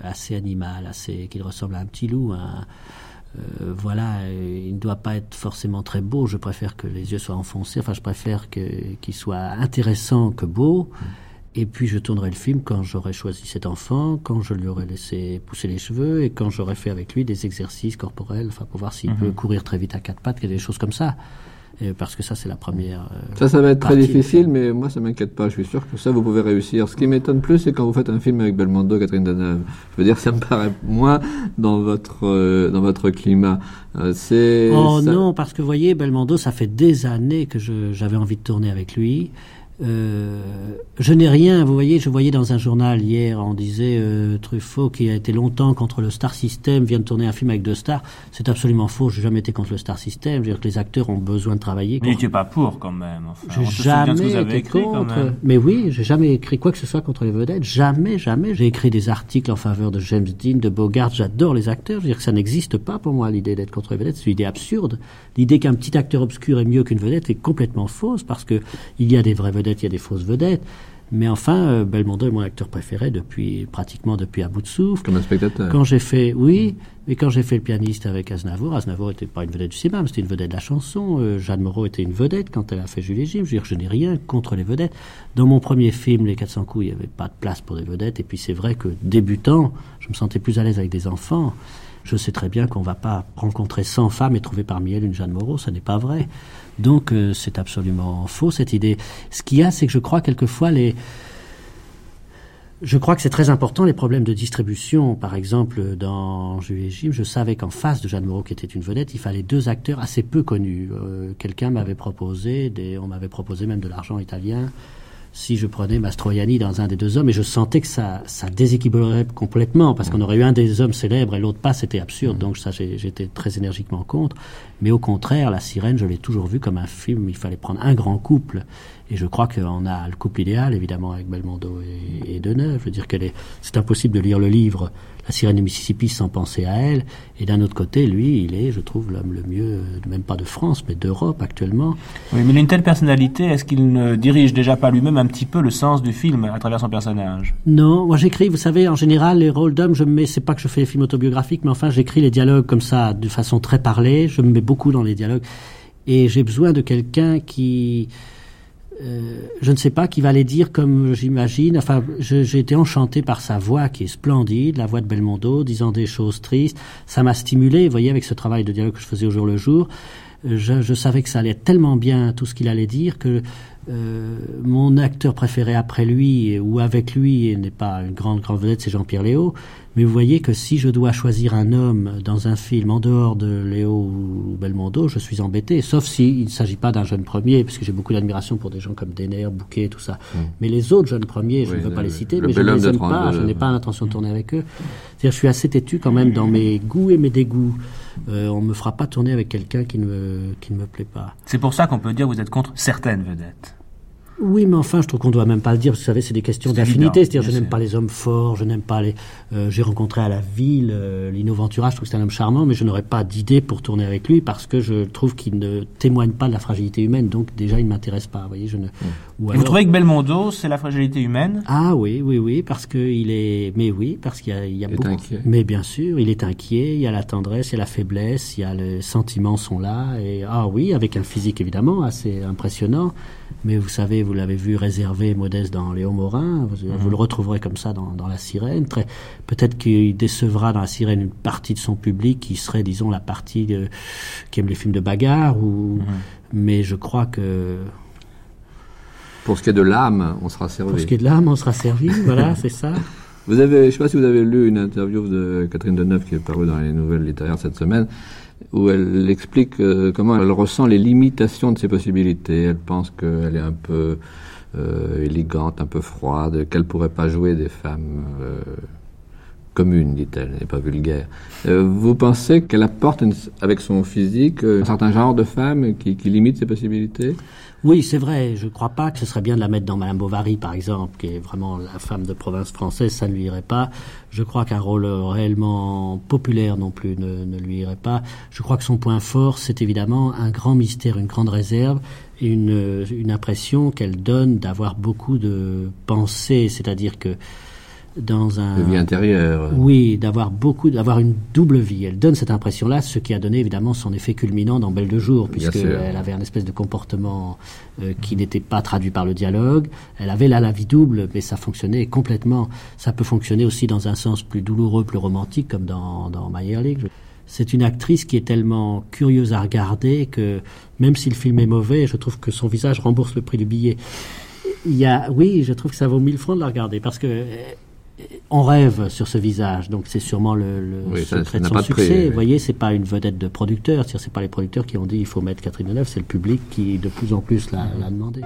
assez animal, assez, qu'il ressemble à un petit loup. voilà, il ne doit pas être forcément très beau. Je préfère que les yeux soient enfoncés. Enfin, je préfère qu'il soit intéressant que beau. Et puis je tournerai le film quand j'aurai choisi cet enfant, quand je lui aurai laissé pousser les cheveux et quand j'aurai fait avec lui des exercices corporels, enfin pour voir s'il Mhm. peut courir très vite à quatre pattes, des choses comme ça. Et parce que ça c'est la première. euh, Ça, ça va être très difficile, mais moi, ça m'inquiète pas. Je suis sûr que ça, vous pouvez réussir. Ce qui m'étonne plus, c'est quand vous faites un film avec Belmondo, Catherine Deneuve. Je veux dire, ça me paraît moins dans votre euh, dans votre climat. Euh, c'est. Oh ça- non, parce que vous voyez, Belmondo, ça fait des années que j'avais envie de tourner avec lui. Euh, je n'ai rien, vous voyez, je voyais dans un journal hier, on disait euh, Truffaut qui a été longtemps contre le Star System vient de tourner un film avec deux stars. C'est absolument faux, j'ai jamais été contre le Star System. Je veux dire que les acteurs ont besoin de travailler. Mais tu n'es pas pour quand même. Enfin, J'ai jamais été écrit contre. Mais oui, j'ai jamais écrit quoi que ce soit contre les vedettes. Jamais, jamais. J'ai écrit des articles en faveur de James Dean, de Bogart. J'adore les acteurs. Je veux dire que ça n'existe pas pour moi l'idée d'être contre les vedettes. C'est une idée absurde. L'idée qu'un petit acteur obscur est mieux qu'une vedette est complètement fausse parce que il y a des vraies vedettes, il y a des fausses vedettes. Mais enfin, euh, Belmondo est mon acteur préféré depuis pratiquement depuis à bout de souffle. Comme un spectateur. Quand j'ai fait, oui, mais quand j'ai fait le pianiste avec Aznavour, Aznavour n'était pas une vedette du cinéma, c'était une vedette de la chanson. Euh, Jeanne Moreau était une vedette quand elle a fait Jules et Jim. Je veux dire, je n'ai rien contre les vedettes. Dans mon premier film, Les 400 coups, il n'y avait pas de place pour des vedettes. Et puis c'est vrai que débutant, je me sentais plus à l'aise avec des enfants. Je sais très bien qu'on va pas rencontrer 100 femmes et trouver parmi elles une Jeanne Moreau, ça n'est pas vrai. Donc euh, c'est absolument faux cette idée. Ce qu'il y a, c'est que je crois quelquefois les je crois que c'est très important les problèmes de distribution. Par exemple, dans Jules et je savais qu'en face de Jeanne Moreau, qui était une vedette, il fallait deux acteurs assez peu connus. Euh, Quelqu'un m'avait proposé, des, on m'avait proposé même de l'argent italien si je prenais Mastroianni dans un des deux hommes, et je sentais que ça, ça déséquilibrerait complètement, parce qu'on aurait eu un des hommes célèbres et l'autre pas, c'était absurde, donc ça j'étais très énergiquement contre. Mais au contraire, La Sirène, je l'ai toujours vu comme un film, il fallait prendre un grand couple, et je crois qu'on a le couple idéal, évidemment, avec Belmondo et, et Deneuve. Je veux dire qu'elle est, c'est impossible de lire le livre La Sirène du Mississippi sans penser à elle, et d'un autre côté, lui, il est, je trouve, l'homme le mieux, même pas de France, mais d'Europe actuellement. Oui, mais il a une telle personnalité, est-ce qu'il ne dirige déjà pas lui-même un petit peu le sens du film à travers son personnage? Non, moi j'écris, vous savez, en général, les rôles d'hommes, je me mets, c'est pas que je fais des films autobiographiques, mais enfin, j'écris les dialogues comme ça, de façon très parlée, je me mets beaucoup dans les dialogues, et j'ai besoin de quelqu'un qui, je ne sais pas, qui va les dire comme j'imagine, enfin, j'ai été enchanté par sa voix qui est splendide, la voix de Belmondo, disant des choses tristes, ça m'a stimulé, vous voyez, avec ce travail de dialogue que je faisais au jour le jour, je, je savais que ça allait tellement bien tout ce qu'il allait dire que euh, mon acteur préféré après lui ou avec lui et n'est pas une grande grande vedette, c'est Jean-Pierre Léo. Mais vous voyez que si je dois choisir un homme dans un film en dehors de Léo ou Belmondo, je suis embêté. Sauf s'il ne s'agit pas d'un jeune premier, parce que j'ai beaucoup d'admiration pour des gens comme Denner, Bouquet, tout ça. Mais les autres jeunes premiers, je Oui, ne veux le- pas les citer, le mais je ne les aime pas. 32, Je n'ai pas l'intention de tourner avec eux. C'est-à-dire, je suis assez têtu quand même dans mes goûts et mes dégoûts. Euh, on me fera pas tourner avec quelqu'un qui ne qui ne me plaît pas. C'est pour ça qu'on peut dire que vous êtes contre certaines vedettes. Oui, mais enfin, je trouve qu'on doit même pas le dire. parce que Vous savez, c'est des questions d'affinité. C'est-à-dire, je n'aime pas les hommes forts, je n'aime pas les. euh, J'ai rencontré à la ville euh, Lino Ventura. Je trouve que c'est un homme charmant, mais je n'aurais pas d'idée pour tourner avec lui parce que je trouve qu'il ne témoigne pas de la fragilité humaine. Donc déjà, il ne m'intéresse pas. Vous voyez, je ne. ou Et Vous alors- trouvez que Belmondo, c'est la fragilité humaine? Ah oui, oui, oui, parce que il est, mais oui, parce qu'il y a, il y a Il est beaucoup. inquiet. Mais bien sûr, il est inquiet. Il y a la tendresse, il y a la faiblesse, il y a les sentiments sont là. Et ah oui, avec un physique évidemment assez impressionnant. Mais vous savez, vous l'avez vu réservé, modeste dans Léo Morin. Vous, vous le retrouverez comme ça dans, dans la Sirène. Très, peut-être qu'il décevra dans la Sirène une partie de son public qui serait, disons, la partie de- qui aime les films de bagarre. Ou, mais je crois que Pour ce qui est de l'âme, on sera servi. pour ce qui est de l'âme, on sera servi. voilà, c'est ça. Vous avez, je ne sais pas si vous avez lu une interview de Catherine Deneuve qui est parue dans les nouvelles littéraires cette semaine, où elle explique euh, comment elle ressent les limitations de ses possibilités. Elle pense qu'elle est un peu euh, élégante, un peu froide, qu'elle pourrait pas jouer des femmes euh, commune, dit-elle, et pas vulgaire. Euh, vous pensez qu'elle apporte, avec son physique, un certain genre de femme qui, qui limite ses possibilités? Oui, c'est vrai. Je ne crois pas que ce serait bien de la mettre dans Madame Bovary, par exemple, qui est vraiment la femme de province française. Ça ne lui irait pas. Je crois qu'un rôle réellement populaire non plus ne, ne, lui irait pas. Je crois que son point fort, c'est évidemment un grand mystère, une grande réserve, une, une impression qu'elle donne d'avoir beaucoup de pensées. C'est-à-dire que dans un vie intérieure. Oui, d'avoir beaucoup, d'avoir une double vie. Elle donne cette impression-là, ce qui a donné évidemment son effet culminant dans Belle de jour, puisqu'elle avait un espèce de comportement euh, qui n'était pas traduit par le dialogue. Elle avait là la vie double, mais ça fonctionnait complètement. Ça peut fonctionner aussi dans un sens plus douloureux, plus romantique, comme dans dans League. C'est une actrice qui est tellement curieuse à regarder que même si le film est mauvais, je trouve que son visage rembourse le prix du billet. Il y a, oui, je trouve que ça vaut mille francs de la regarder parce que on rêve sur ce visage, donc c'est sûrement le, le secret de son succès. Vous voyez, c'est pas une vedette de producteur, c'est pas les producteurs qui ont dit il faut mettre Catherine Deneuve, c'est le public qui de plus en plus l'a demandé.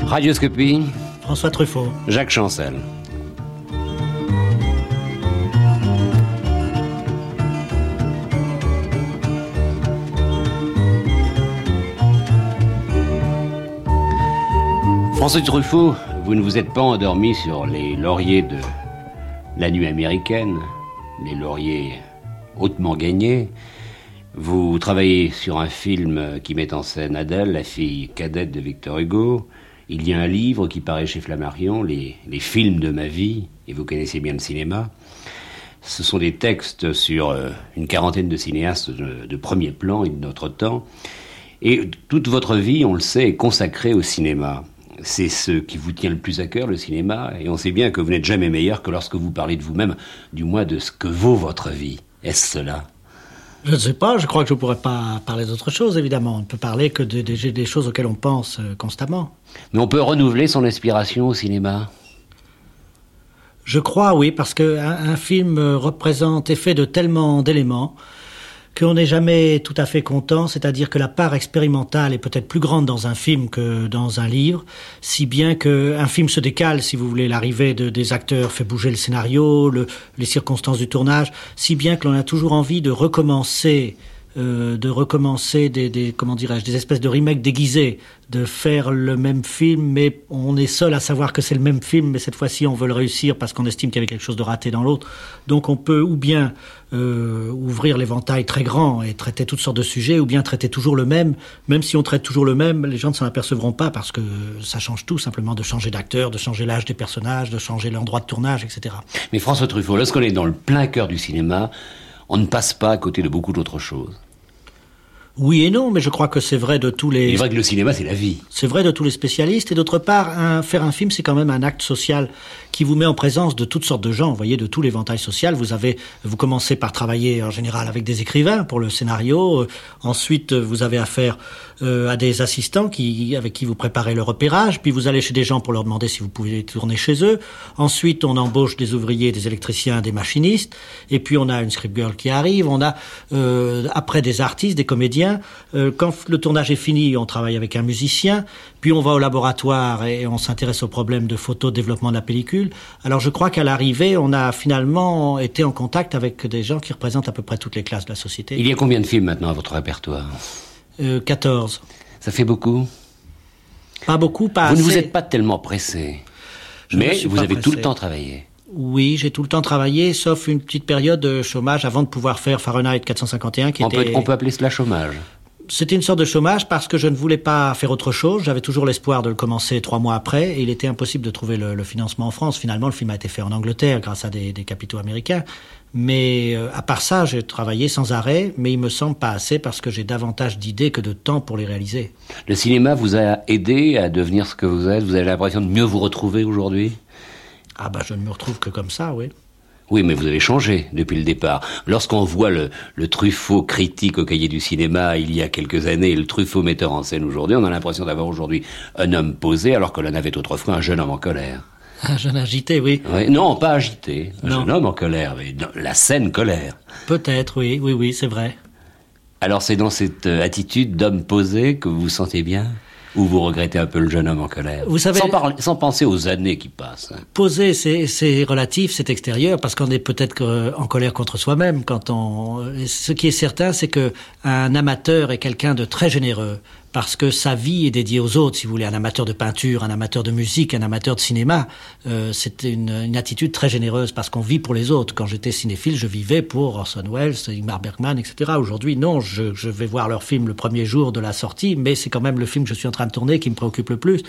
Radioscopie. François Truffaut. Jacques Chancel. François Truffaut, vous ne vous êtes pas endormi sur les lauriers de la nuit américaine, les lauriers hautement gagnés. Vous travaillez sur un film qui met en scène Adèle, la fille cadette de Victor Hugo. Il y a un livre qui paraît chez Flammarion, les, films de ma vie, et vous connaissez bien le cinéma. Ce sont des textes sur euh, une quarantaine de cinéastes de, de premier plan et de notre temps. Et toute votre vie, on le sait, est consacrée au cinéma c'est ce qui vous tient le plus à cœur, le cinéma, et on sait bien que vous n'êtes jamais meilleur que lorsque vous parlez de vous-même, du moins de ce que vaut votre vie. Est-ce cela? Je ne sais pas, je crois que je ne pourrais pas parler d'autre chose, évidemment. On ne peut parler que de, des choses auxquelles on pense euh, constamment. Mais on peut renouveler son inspiration au cinéma? Je crois, oui, parce qu'un un film représente et fait de tellement d'éléments qu'on n'est jamais tout à fait content, c'est-à-dire que la part expérimentale est peut-être plus grande dans un film que dans un livre, si bien qu'un film se décale, si vous voulez, l'arrivée de, des acteurs fait bouger le scénario, le, les circonstances du tournage, si bien que l'on a toujours envie de recommencer euh, de recommencer des, comment dirais-je des espèces de remakes déguisés, de faire le même film, mais on est seul à savoir que c'est le même film, mais cette fois-ci on veut le réussir parce qu'on estime qu'il y avait quelque chose de raté dans l'autre. Donc on peut ou bien euh, ouvrir l'éventail très grand et traiter toutes sortes de sujets, ou bien traiter toujours le même, même si on traite toujours le même, les gens ne s'en apercevront pas parce que ça change tout, simplement de changer d'acteur, de changer l'âge des personnages, de changer l'endroit de tournage, etc. Mais François Truffaut, lorsqu'on est dans le plein cœur du cinéma, on ne passe pas à côté de beaucoup d'autres choses. Oui et non, mais je crois que c'est vrai de tous les. C'est vrai que le cinéma, c'est la vie. C'est vrai de tous les spécialistes. Et d'autre part, un, faire un film, c'est quand même un acte social qui vous met en présence de toutes sortes de gens. Vous voyez, de tout l'éventail social. Vous avez, vous commencez par travailler en général avec des écrivains pour le scénario. Euh, ensuite, vous avez affaire euh, à des assistants qui, avec qui vous préparez le repérage. Puis vous allez chez des gens pour leur demander si vous pouvez tourner chez eux. Ensuite, on embauche des ouvriers, des électriciens, des machinistes. Et puis on a une script girl qui arrive. On a euh, après des artistes, des comédiens euh, quand le tournage est fini, on travaille avec un musicien, puis on va au laboratoire et on s'intéresse aux problèmes de photo, développement de la pellicule. Alors je crois qu'à l'arrivée, on a finalement été en contact avec des gens qui représentent à peu près toutes les classes de la société. Il y a combien de films maintenant à votre répertoire? Euh, 14. Ça fait beaucoup? Pas beaucoup, pas Vous ne vous êtes pas tellement pressé. mais vous avez tout le temps travaillé. Oui, j'ai tout le temps travaillé, sauf une petite période de chômage avant de pouvoir faire Fahrenheit 451 qui on était... Peut, on peut appeler cela chômage c'était une sorte de chômage parce que je ne voulais pas faire autre chose. J'avais toujours l'espoir de le commencer trois mois après et il était impossible de trouver le, le, financement en France. Finalement, le film a été fait en Angleterre grâce à des, des capitaux américains. Mais euh, à part ça, j'ai travaillé sans arrêt, mais il me semble pas assez parce que j'ai davantage d'idées que de temps pour les réaliser. Le cinéma vous a aidé à devenir ce que vous êtes? Vous avez l'impression de mieux vous retrouver aujourd'hui? Ah bah je ne me retrouve que comme ça, oui. Oui, mais vous avez changé depuis le départ. Lorsqu'on voit le, le Truffaut critique au cahier du cinéma il y a quelques années et le Truffaut metteur en scène aujourd'hui, on a l'impression d'avoir aujourd'hui un homme posé alors que l'on avait autrefois un jeune homme en colère. Un jeune agité, oui. oui non, pas agité. Un non. jeune homme en colère, mais la scène colère. Peut-être, oui, oui, oui, c'est vrai. Alors c'est dans cette attitude d'homme posé que vous vous sentez bien? Ou vous regrettez un peu le jeune homme en colère Vous savez- sans, parler- sans penser aux années qui passent. hein. Poser, c'est relatif, c'est extérieur, parce qu'on est peut-être que- en colère contre soi-même. Quand on, et ce qui est certain, c'est que un amateur est quelqu'un de très généreux, parce que sa vie est dédiée aux autres. Si vous voulez, un amateur de peinture, un amateur de musique, un amateur de cinéma, euh, c'est une, une attitude très généreuse, parce qu'on vit pour les autres. Quand j'étais cinéphile, je vivais pour Orson Welles, Ingmar Bergman, etc. Aujourd'hui, non, je, je vais voir leur film le premier jour de la sortie, mais c'est quand même le film que je suis en train de tourner qui me préoccupe le plus.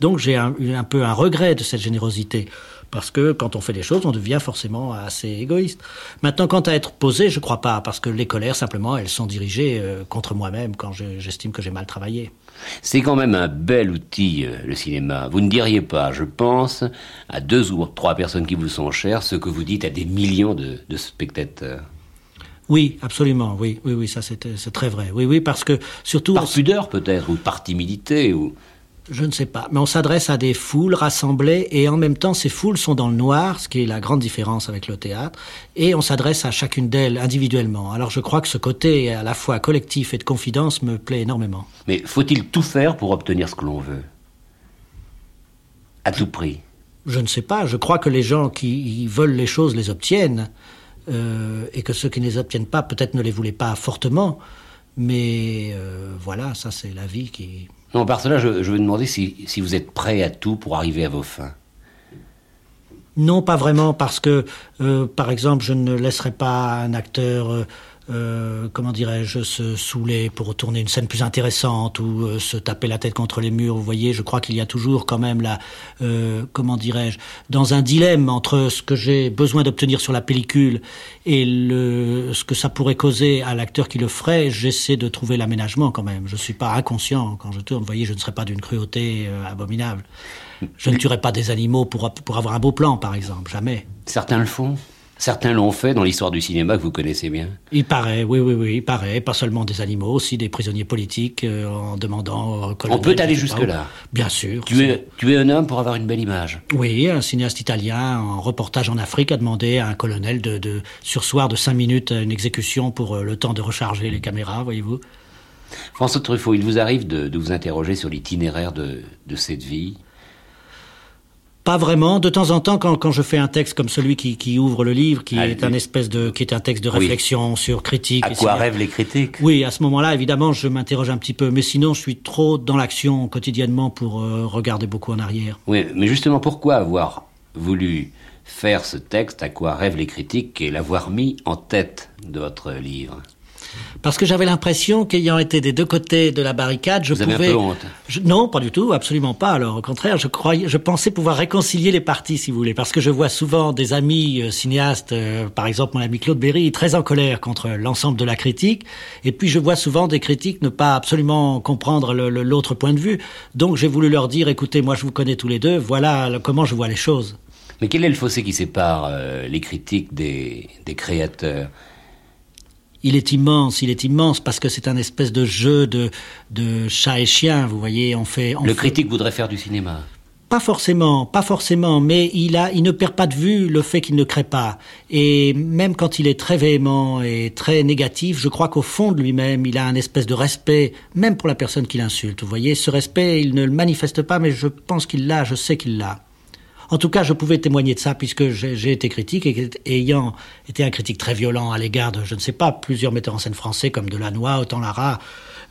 Donc j'ai un, un peu un regret de cette générosité. Parce que quand on fait des choses, on devient forcément assez égoïste. Maintenant, quant à être posé, je crois pas, parce que les colères, simplement, elles sont dirigées euh, contre moi-même quand je- j'estime que j'ai mal travaillé. C'est quand même un bel outil, euh, le cinéma. Vous ne diriez pas, je pense, à deux ou trois personnes qui vous sont chères, ce que vous dites à des millions de, de spectateurs. Oui, absolument, oui, oui, oui, ça c'est c'est très vrai. Oui, oui, parce que surtout... Par pudeur peut-être, ou par timidité, ou... Je ne sais pas, mais on s'adresse à des foules rassemblées et en même temps ces foules sont dans le noir, ce qui est la grande différence avec le théâtre, et on s'adresse à chacune d'elles individuellement. Alors je crois que ce côté à la fois collectif et de confidence me plaît énormément. Mais faut-il tout faire pour obtenir ce que l'on veut? À tout prix. Je ne sais pas, je crois que les gens qui veulent les choses les obtiennent, euh, et que ceux qui ne les obtiennent pas peut-être ne les voulaient pas fortement, mais euh, voilà, ça c'est la vie qui... Non, par cela, je, je veux demander si, vous êtes prêt à tout pour arriver à vos fins. Non, pas vraiment, parce que, euh, par exemple, je ne laisserai pas un acteur, euh, euh, comment dirais-je, se saouler pour tourner une scène plus intéressante ou euh, se taper la tête contre les murs. Vous voyez, je crois qu'il y a toujours quand même la, euh, comment dirais-je, dans un dilemme entre ce que j'ai besoin d'obtenir sur la pellicule et ce que ça pourrait causer à l'acteur qui le ferait, j'essaie de trouver l'aménagement quand même. Je suis pas inconscient quand je tourne. Vous voyez, je ne serai pas d'une cruauté abominable. Je ne tuerai pas des animaux pour, pour avoir un beau plan, par exemple, jamais. Certains le font. Certains l'ont fait dans l'histoire du cinéma que vous connaissez bien. Il paraît, oui, oui, oui, il paraît. Pas seulement des animaux, aussi des prisonniers politiques euh, en demandant. colonel, On peut aller jusque-là. Bien sûr. Tuer, tuer un homme pour avoir une belle image. Oui, un cinéaste italien en reportage en Afrique a demandé à un colonel de, de sursoir de cinq minutes à une exécution pour euh, le temps de recharger les caméras, voyez-vous. François Truffaut, il vous arrive de, de vous interroger sur l'itinéraire de, de cette vie? Pas vraiment. De temps en temps, quand, quand je fais un texte comme celui qui, qui ouvre le livre, qui est un espèce de, qui est un texte de Oui. réflexion sur critique. À quoi rêvent les critiques? Oui, à ce moment-là, évidemment, je m'interroge un petit peu. Mais sinon, je suis trop dans l'action quotidiennement pour euh, regarder beaucoup en arrière. Oui, mais justement, pourquoi avoir voulu faire ce texte? À quoi rêvent les critiques? Et l'avoir mis en tête de votre livre Parce que j'avais l'impression qu'ayant été des deux côtés de la barricade, je Vous avez un pouvais. peu honte. Je- non, pas du tout, absolument pas. Alors, au contraire, je croyais, je pensais pouvoir réconcilier les parties, si vous voulez, parce que je vois souvent des amis euh, cinéastes, euh, par exemple mon ami Claude Berry, très en colère contre l'ensemble de la critique, et puis je vois souvent des critiques ne pas absolument comprendre l'autre point de vue. Donc, j'ai voulu leur dire, écoutez, moi, je vous connais tous les deux, voilà comment je vois les choses. Mais quel est le fossé qui sépare euh, les critiques des, des créateurs? Il est immense, il est immense parce que c'est un espèce de jeu de, de chat et chien, vous voyez, on fait... On Le fait- critique voudrait faire du cinéma. Pas forcément, pas forcément, mais il a, il ne perd pas de vue le fait qu'il ne crée pas. Et même quand il est très véhément et très négatif, je crois qu'au fond de lui-même, il a un espèce de respect, même pour la personne qu'il insulte. Vous voyez, ce respect, il ne le manifeste pas, mais je pense qu'il l'a, je sais qu'il l'a. En tout cas, je pouvais témoigner de ça puisque j'ai été critique et ayant été un critique très violent à l'égard de, je ne sais pas, plusieurs metteurs en scène français comme Delannoy, Autant Lara,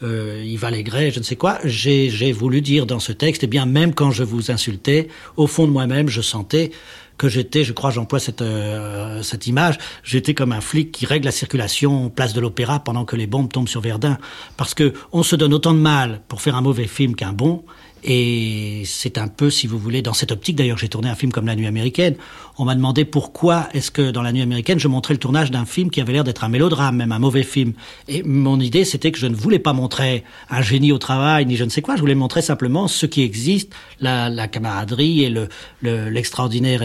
euh, Yves Allégret, je ne sais quoi, j'ai voulu dire dans ce texte, eh bien, même quand je vous insultais, au fond de moi-même, je sentais que j'étais, je crois, j'emploie cette, euh, cette image, j'étais comme un flic qui règle la circulation place de l'Opéra pendant que les bombes tombent sur Verdun. Parce que on se donne autant de mal pour faire un mauvais film qu'un bon. Et c'est un peu, si vous voulez, dans cette optique, d'ailleurs, j'ai tourné un film comme La Nuit américaine. On m'a demandé pourquoi est-ce que dans La Nuit américaine, je montrais le tournage d'un film qui avait l'air d'être un mélodrame, même un mauvais film. Et mon idée, c'était que je ne voulais pas montrer un génie au travail, ni je ne sais quoi. Je voulais montrer simplement ce qui existe, la, camaraderie et le, le- l'extraordinaire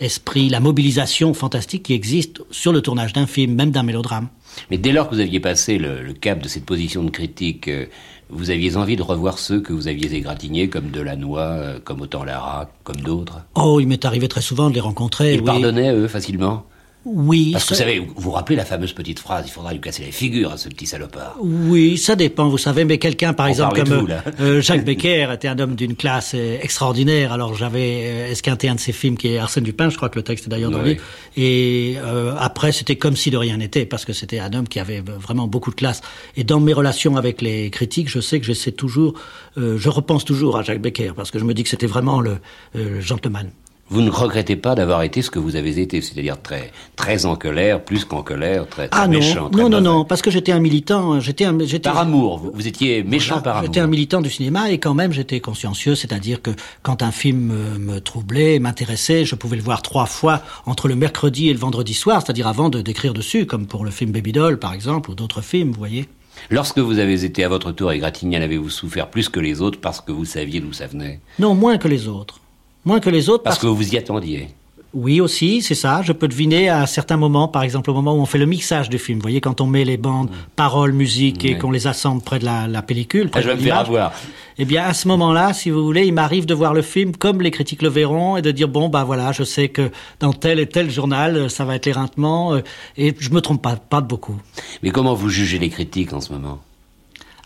esprit, la mobilisation fantastique qui existe sur le tournage d'un film, même d'un mélodrame. Mais dès lors que vous aviez passé le, le cap de cette position de critique, euh, vous aviez envie de revoir ceux que vous aviez égratignés, comme Delannoy, euh, comme Autant Lara, comme d'autres? Oh, il m'est arrivé très souvent de les rencontrer. Ils oui. pardonnaient, eux, facilement? Oui. Parce que vous savez, vous vous rappelez la fameuse petite phrase, il faudra lui casser la figure à ce petit salopard. Oui, ça dépend, vous savez, mais quelqu'un, par On exemple, comme vous, là. euh, Jacques Becker était un homme d'une classe euh, extraordinaire. Alors j'avais euh, esquinté un de ses films qui est Arsène Lupin, je crois que le texte est d'ailleurs dans le Oui. livre. Et euh, après, c'était comme si de rien n'était, parce que c'était un homme qui avait vraiment beaucoup de classe. Et dans mes relations avec les critiques, je sais que j'essaie toujours, euh, je repense toujours à Jacques Becker, parce que je me dis que c'était vraiment le euh, gentleman. Vous ne regrettez pas d'avoir été ce que vous avez été, c'est-à-dire très, très en colère, plus qu'en colère, très, très Ah non, méchant. très non, non, mauvais. non, parce que j'étais un militant, j'étais un, j'étais Par amour, vous, vous étiez méchant par amour. J'étais un militant du cinéma et quand même j'étais consciencieux, c'est-à-dire que quand un film me, me troublait, m'intéressait, je pouvais le voir trois fois entre le mercredi et le vendredi soir, c'est-à-dire avant de d'écrire dessus, comme pour le film Baby Doll par exemple ou d'autres films, vous voyez. Lorsque vous avez été à votre tour à Gratignan, avez-vous souffert plus que les autres parce que vous saviez d'où ça venait? Non, moins que les autres. Moins que les autres Parce que vous vous y attendiez. Oui aussi, c'est ça. Je peux deviner à certains moments, par exemple au moment où on fait le mixage du film. Vous voyez, quand on met les bandes, paroles, musique et Oui. qu'on les assemble près de la, la pellicule. près Ah, je vais de me faire avoir. Eh bien, à ce moment-là, si vous voulez, il m'arrive de voir le film comme les critiques le verront et de dire bon, bah voilà, je sais que dans tel et tel journal, euh, ça va être l'éreintement euh, et je me trompe pas, pas de beaucoup. Mais comment vous jugez les critiques en ce moment?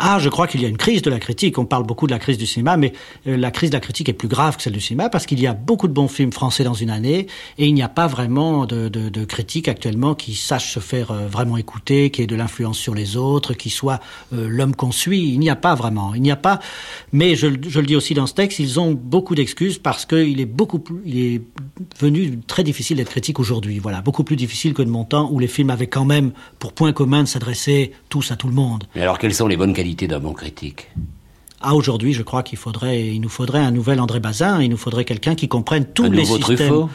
Ah, je crois qu'il y a une crise de la critique. On parle beaucoup de la crise du cinéma, mais euh, la crise de la critique est plus grave que celle du cinéma parce qu'il y a beaucoup de bons films français dans une année et il n'y a pas vraiment de, de, de critiques actuellement qui sachent se faire euh, vraiment écouter, qui ait de l'influence sur les autres, qui soit euh, l'homme qu'on suit. Il n'y a pas vraiment. Il n'y a pas. Mais je, je le dis aussi dans ce texte, ils ont beaucoup d'excuses parce qu'il est beaucoup plus, il est devenu très difficile d'être critique aujourd'hui. Voilà, beaucoup plus difficile que de mon temps où les films avaient quand même pour point commun de s'adresser tous à tout le monde. Mais alors, quelles sont les bonnes qualités d'un bon critique Ah, aujourd'hui, je crois qu'il faudrait, il nous faudrait un nouvel André Bazin, il nous faudrait quelqu'un qui comprenne tous Un les systèmes. Truffaut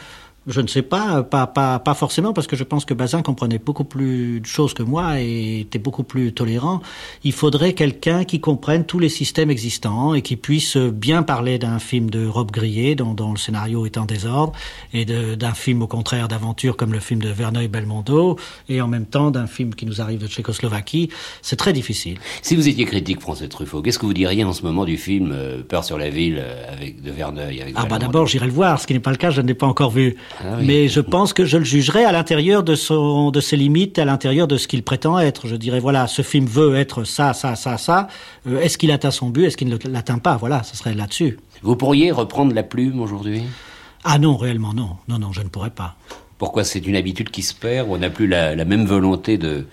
Je ne sais pas, pas, pas, pas forcément, parce que je pense que Bazin comprenait beaucoup plus de choses que moi et était beaucoup plus tolérant. Il faudrait quelqu'un qui comprenne tous les systèmes existants et qui puisse bien parler d'un film de Rob Grillet, dont, dont le scénario est en désordre, et d'un film au contraire d'aventure comme le film de Verneuil Belmondo, et en même temps d'un film qui nous arrive de Tchécoslovaquie. C'est très difficile. Si vous étiez critique, François Truffaut, qu'est-ce que vous diriez en ce moment du film euh, Peur sur la ville euh, avec de Verneuil avec Ah bah d'abord j'irai le voir, ce qui n'est pas le cas, je ne l'ai pas encore vu. Ah oui. Mais je pense que je le jugerai à l'intérieur de son, de ses limites, à l'intérieur de ce qu'il prétend être. Je dirais voilà, ce film veut être ça, ça, ça, ça. Euh, est-ce qu'il atteint son but? Est-ce qu'il ne l'atteint pas? Voilà, ce serait là-dessus. Vous pourriez reprendre la plume aujourd'hui? Ah non, réellement non, non, non, je ne pourrais pas. Pourquoi? C'est une habitude qui se perd on n'a plus la, la même volonté de,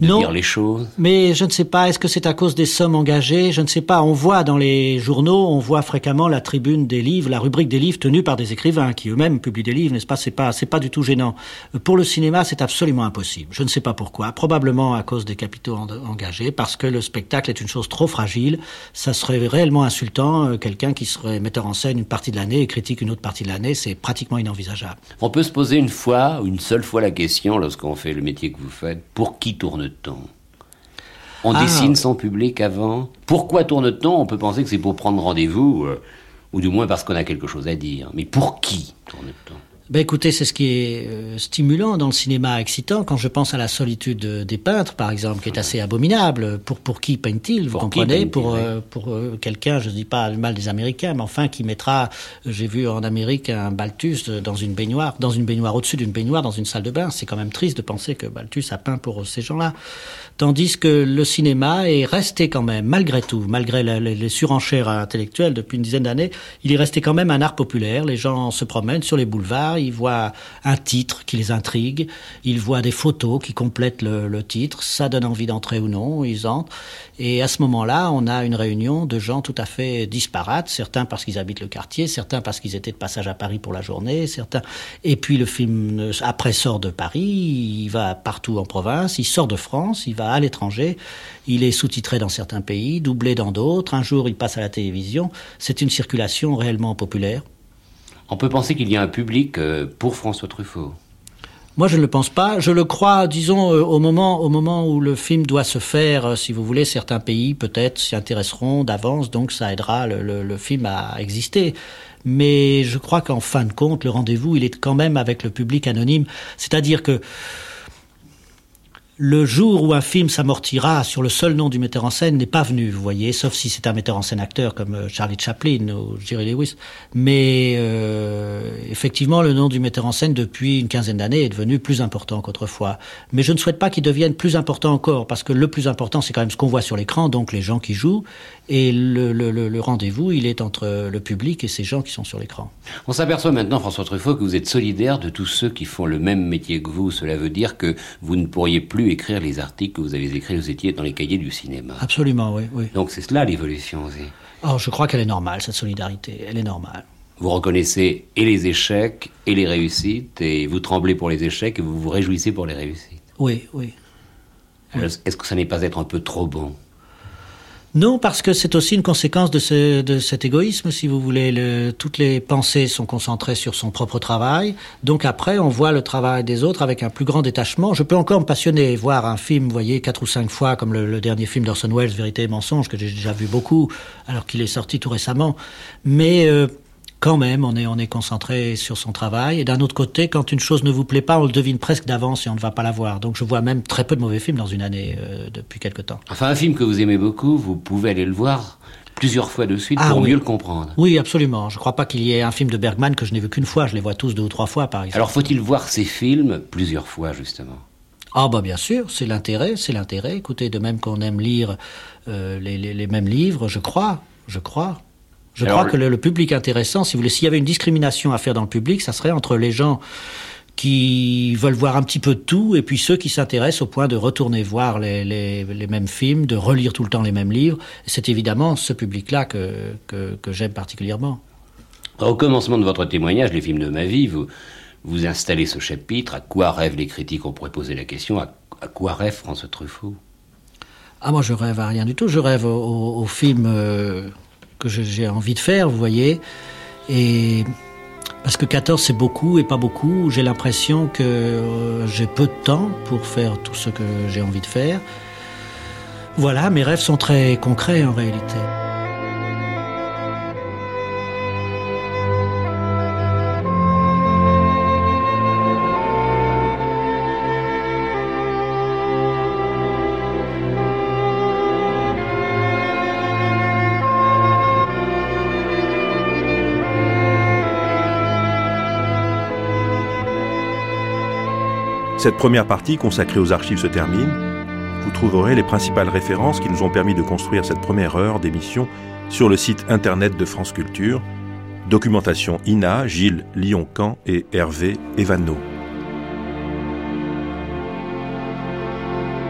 de Non. dire les choses Mais je ne sais pas, est-ce que c'est à cause des sommes engagées? Je ne sais pas. On voit dans les journaux, on voit fréquemment la tribune des livres, la rubrique des livres tenue par des écrivains qui eux-mêmes publient des livres, n'est-ce pas? C'est pas, c'est pas du tout gênant. Euh, Pour le cinéma, c'est absolument impossible. Je ne sais pas pourquoi. Probablement à cause des capitaux en- engagés, parce que le spectacle est une chose trop fragile. Ça serait réellement insultant. euh, Quelqu'un qui serait metteur en scène une partie de l'année et critique une autre partie de l'année, c'est pratiquement inenvisageable. On peut se poser une fois, une seule fois la question, lorsqu'on fait le métier que vous faites, pour qui tourne-t-on? On Ah. dessine son public avant Pourquoi tourne-t-on? On peut penser que c'est pour prendre rendez-vous, euh, ou du moins parce qu'on a quelque chose à dire. Mais pour qui tourne-t-on? Ben écoutez, c'est ce qui est euh, stimulant dans le cinéma, excitant. Quand je pense à la solitude des peintres, par exemple, qui est assez abominable. Pour pour qui peignent-ils Vous Pour comprenez? Pour euh, pour euh, quelqu'un, je ne dis pas le mal des Américains, mais enfin qui mettra. J'ai vu en Amérique un Balthus dans une baignoire, dans une baignoire au-dessus d'une baignoire, dans une salle de bain. C'est quand même triste de penser que Balthus a peint pour ces gens-là. Tandis que le cinéma est resté quand même, malgré tout, malgré la- les surenchères intellectuelles depuis une dizaine d'années, il est resté quand même un art populaire. Les gens se promènent sur les boulevards, ils voient un titre qui les intrigue, ils voient des photos qui complètent le, titre, ça donne envie d'entrer ou non, ils entrent. Et à ce moment-là, on a une réunion de gens tout à fait disparates, certains parce qu'ils habitent le quartier, certains parce qu'ils étaient de passage à Paris pour la journée, certains. Et puis le film après sort de Paris, il va partout en province, il sort de France, il va à l'étranger, il est sous-titré dans certains pays, doublé dans d'autres. Un jour, il passe à la télévision. C'est une circulation réellement populaire. On peut penser qu'il y a un public euh, pour François Truffaut. Moi, je ne le pense pas. Je le crois, disons, euh, au moment, au moment où le film doit se faire, euh, si vous voulez, certains pays peut-être s'y intéresseront d'avance, donc ça aidera le, le- le film à exister. Mais je crois qu'en fin de compte, le rendez-vous, il est quand même avec le public anonyme. C'est-à-dire que le jour où un film s'amortira sur le seul nom du metteur en scène n'est pas venu, vous voyez, sauf si c'est un metteur en scène acteur comme euh, Charlie Chaplin ou Jerry Lewis. Mais euh, effectivement, le nom du metteur en scène depuis une quinzaine d'années est devenu plus important qu'autrefois. Mais je ne souhaite pas qu'il devienne plus important encore, parce que le plus important, c'est quand même ce qu'on voit sur l'écran, donc les gens qui jouent, et le, le, le rendez-vous, il est entre le public et ces gens qui sont sur l'écran. On s'aperçoit maintenant, François Truffaut, que vous êtes solidaire de tous ceux qui font le même métier que vous. Cela veut dire que vous ne pourriez plus écrire les articles que vous avez écrits, vous étiez dans les cahiers du cinéma. Absolument, oui. oui. Donc c'est cela l'évolution aussi. Oh, je crois qu'elle est normale, cette solidarité. Elle est normale. Vous reconnaissez et les échecs et les réussites, et vous tremblez pour les échecs et vous vous réjouissez pour les réussites. Oui, oui. Est-ce que ça n'est pas être un peu trop bon? Non, parce que c'est aussi une conséquence de, ce, de, cet égoïsme, si vous voulez. Le, toutes les pensées sont concentrées sur son propre travail. Donc après, on voit le travail des autres avec un plus grand détachement. Je peux encore me passionner, voir un film, vous voyez, quatre ou cinq fois, comme le, le dernier film d'Orson Welles, Vérité et mensonge, que j'ai déjà vu beaucoup, alors qu'il est sorti tout récemment. Mais euh, quand même, on est, on est concentré sur son travail. Et d'un autre côté, quand une chose ne vous plaît pas, on le devine presque d'avance et on ne va pas la voir. Donc je vois même très peu de mauvais films dans une année euh, depuis quelque temps. Enfin, un film que vous aimez beaucoup, vous pouvez aller le voir plusieurs fois de suite ah pour mieux le comprendre. Oui, absolument. Je ne crois pas qu'il y ait un film de Bergman que je n'ai vu qu'une fois. Je les vois tous deux ou trois fois, par exemple. Alors faut-il voir ces films plusieurs fois, justement? Ah bah bien sûr, c'est l'intérêt, c'est l'intérêt. Écoutez, de même qu'on aime lire euh, les, les, les mêmes livres, je crois, je crois. Je crois que le, public intéressant, si vous voulez, s'il y avait une discrimination à faire dans le public, ça serait entre les gens qui veulent voir un petit peu de tout, et puis ceux qui s'intéressent au point de retourner voir les, les, les, mêmes films, de relire tout le temps les mêmes livres. C'est évidemment ce public-là que, que, que j'aime particulièrement. Au commencement de votre témoignage, les films de ma vie, vous, vous installez ce chapitre. À quoi rêvent les critiques? On pourrait poser la question à, à quoi rêve François Truffaut? Ah, moi, je rêve à rien du tout. Je rêve au, au, au film. Euh que j'ai envie de faire, vous voyez. Et parce que 14 c'est beaucoup et pas beaucoup, j'ai l'impression que euh, j'ai peu de temps pour faire tout ce que j'ai envie de faire. Voilà, mes rêves sont très concrets en réalité. Cette première partie consacrée aux archives se termine. Vous trouverez les principales références qui nous ont permis de construire cette première heure d'émission sur le site internet de France Culture. Documentation INA, Gilles Lyon-Camp et Hervé Evano.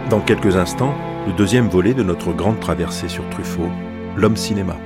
Dans quelques instants, le deuxième volet de notre grande traversée sur Truffaut, l'homme cinéma.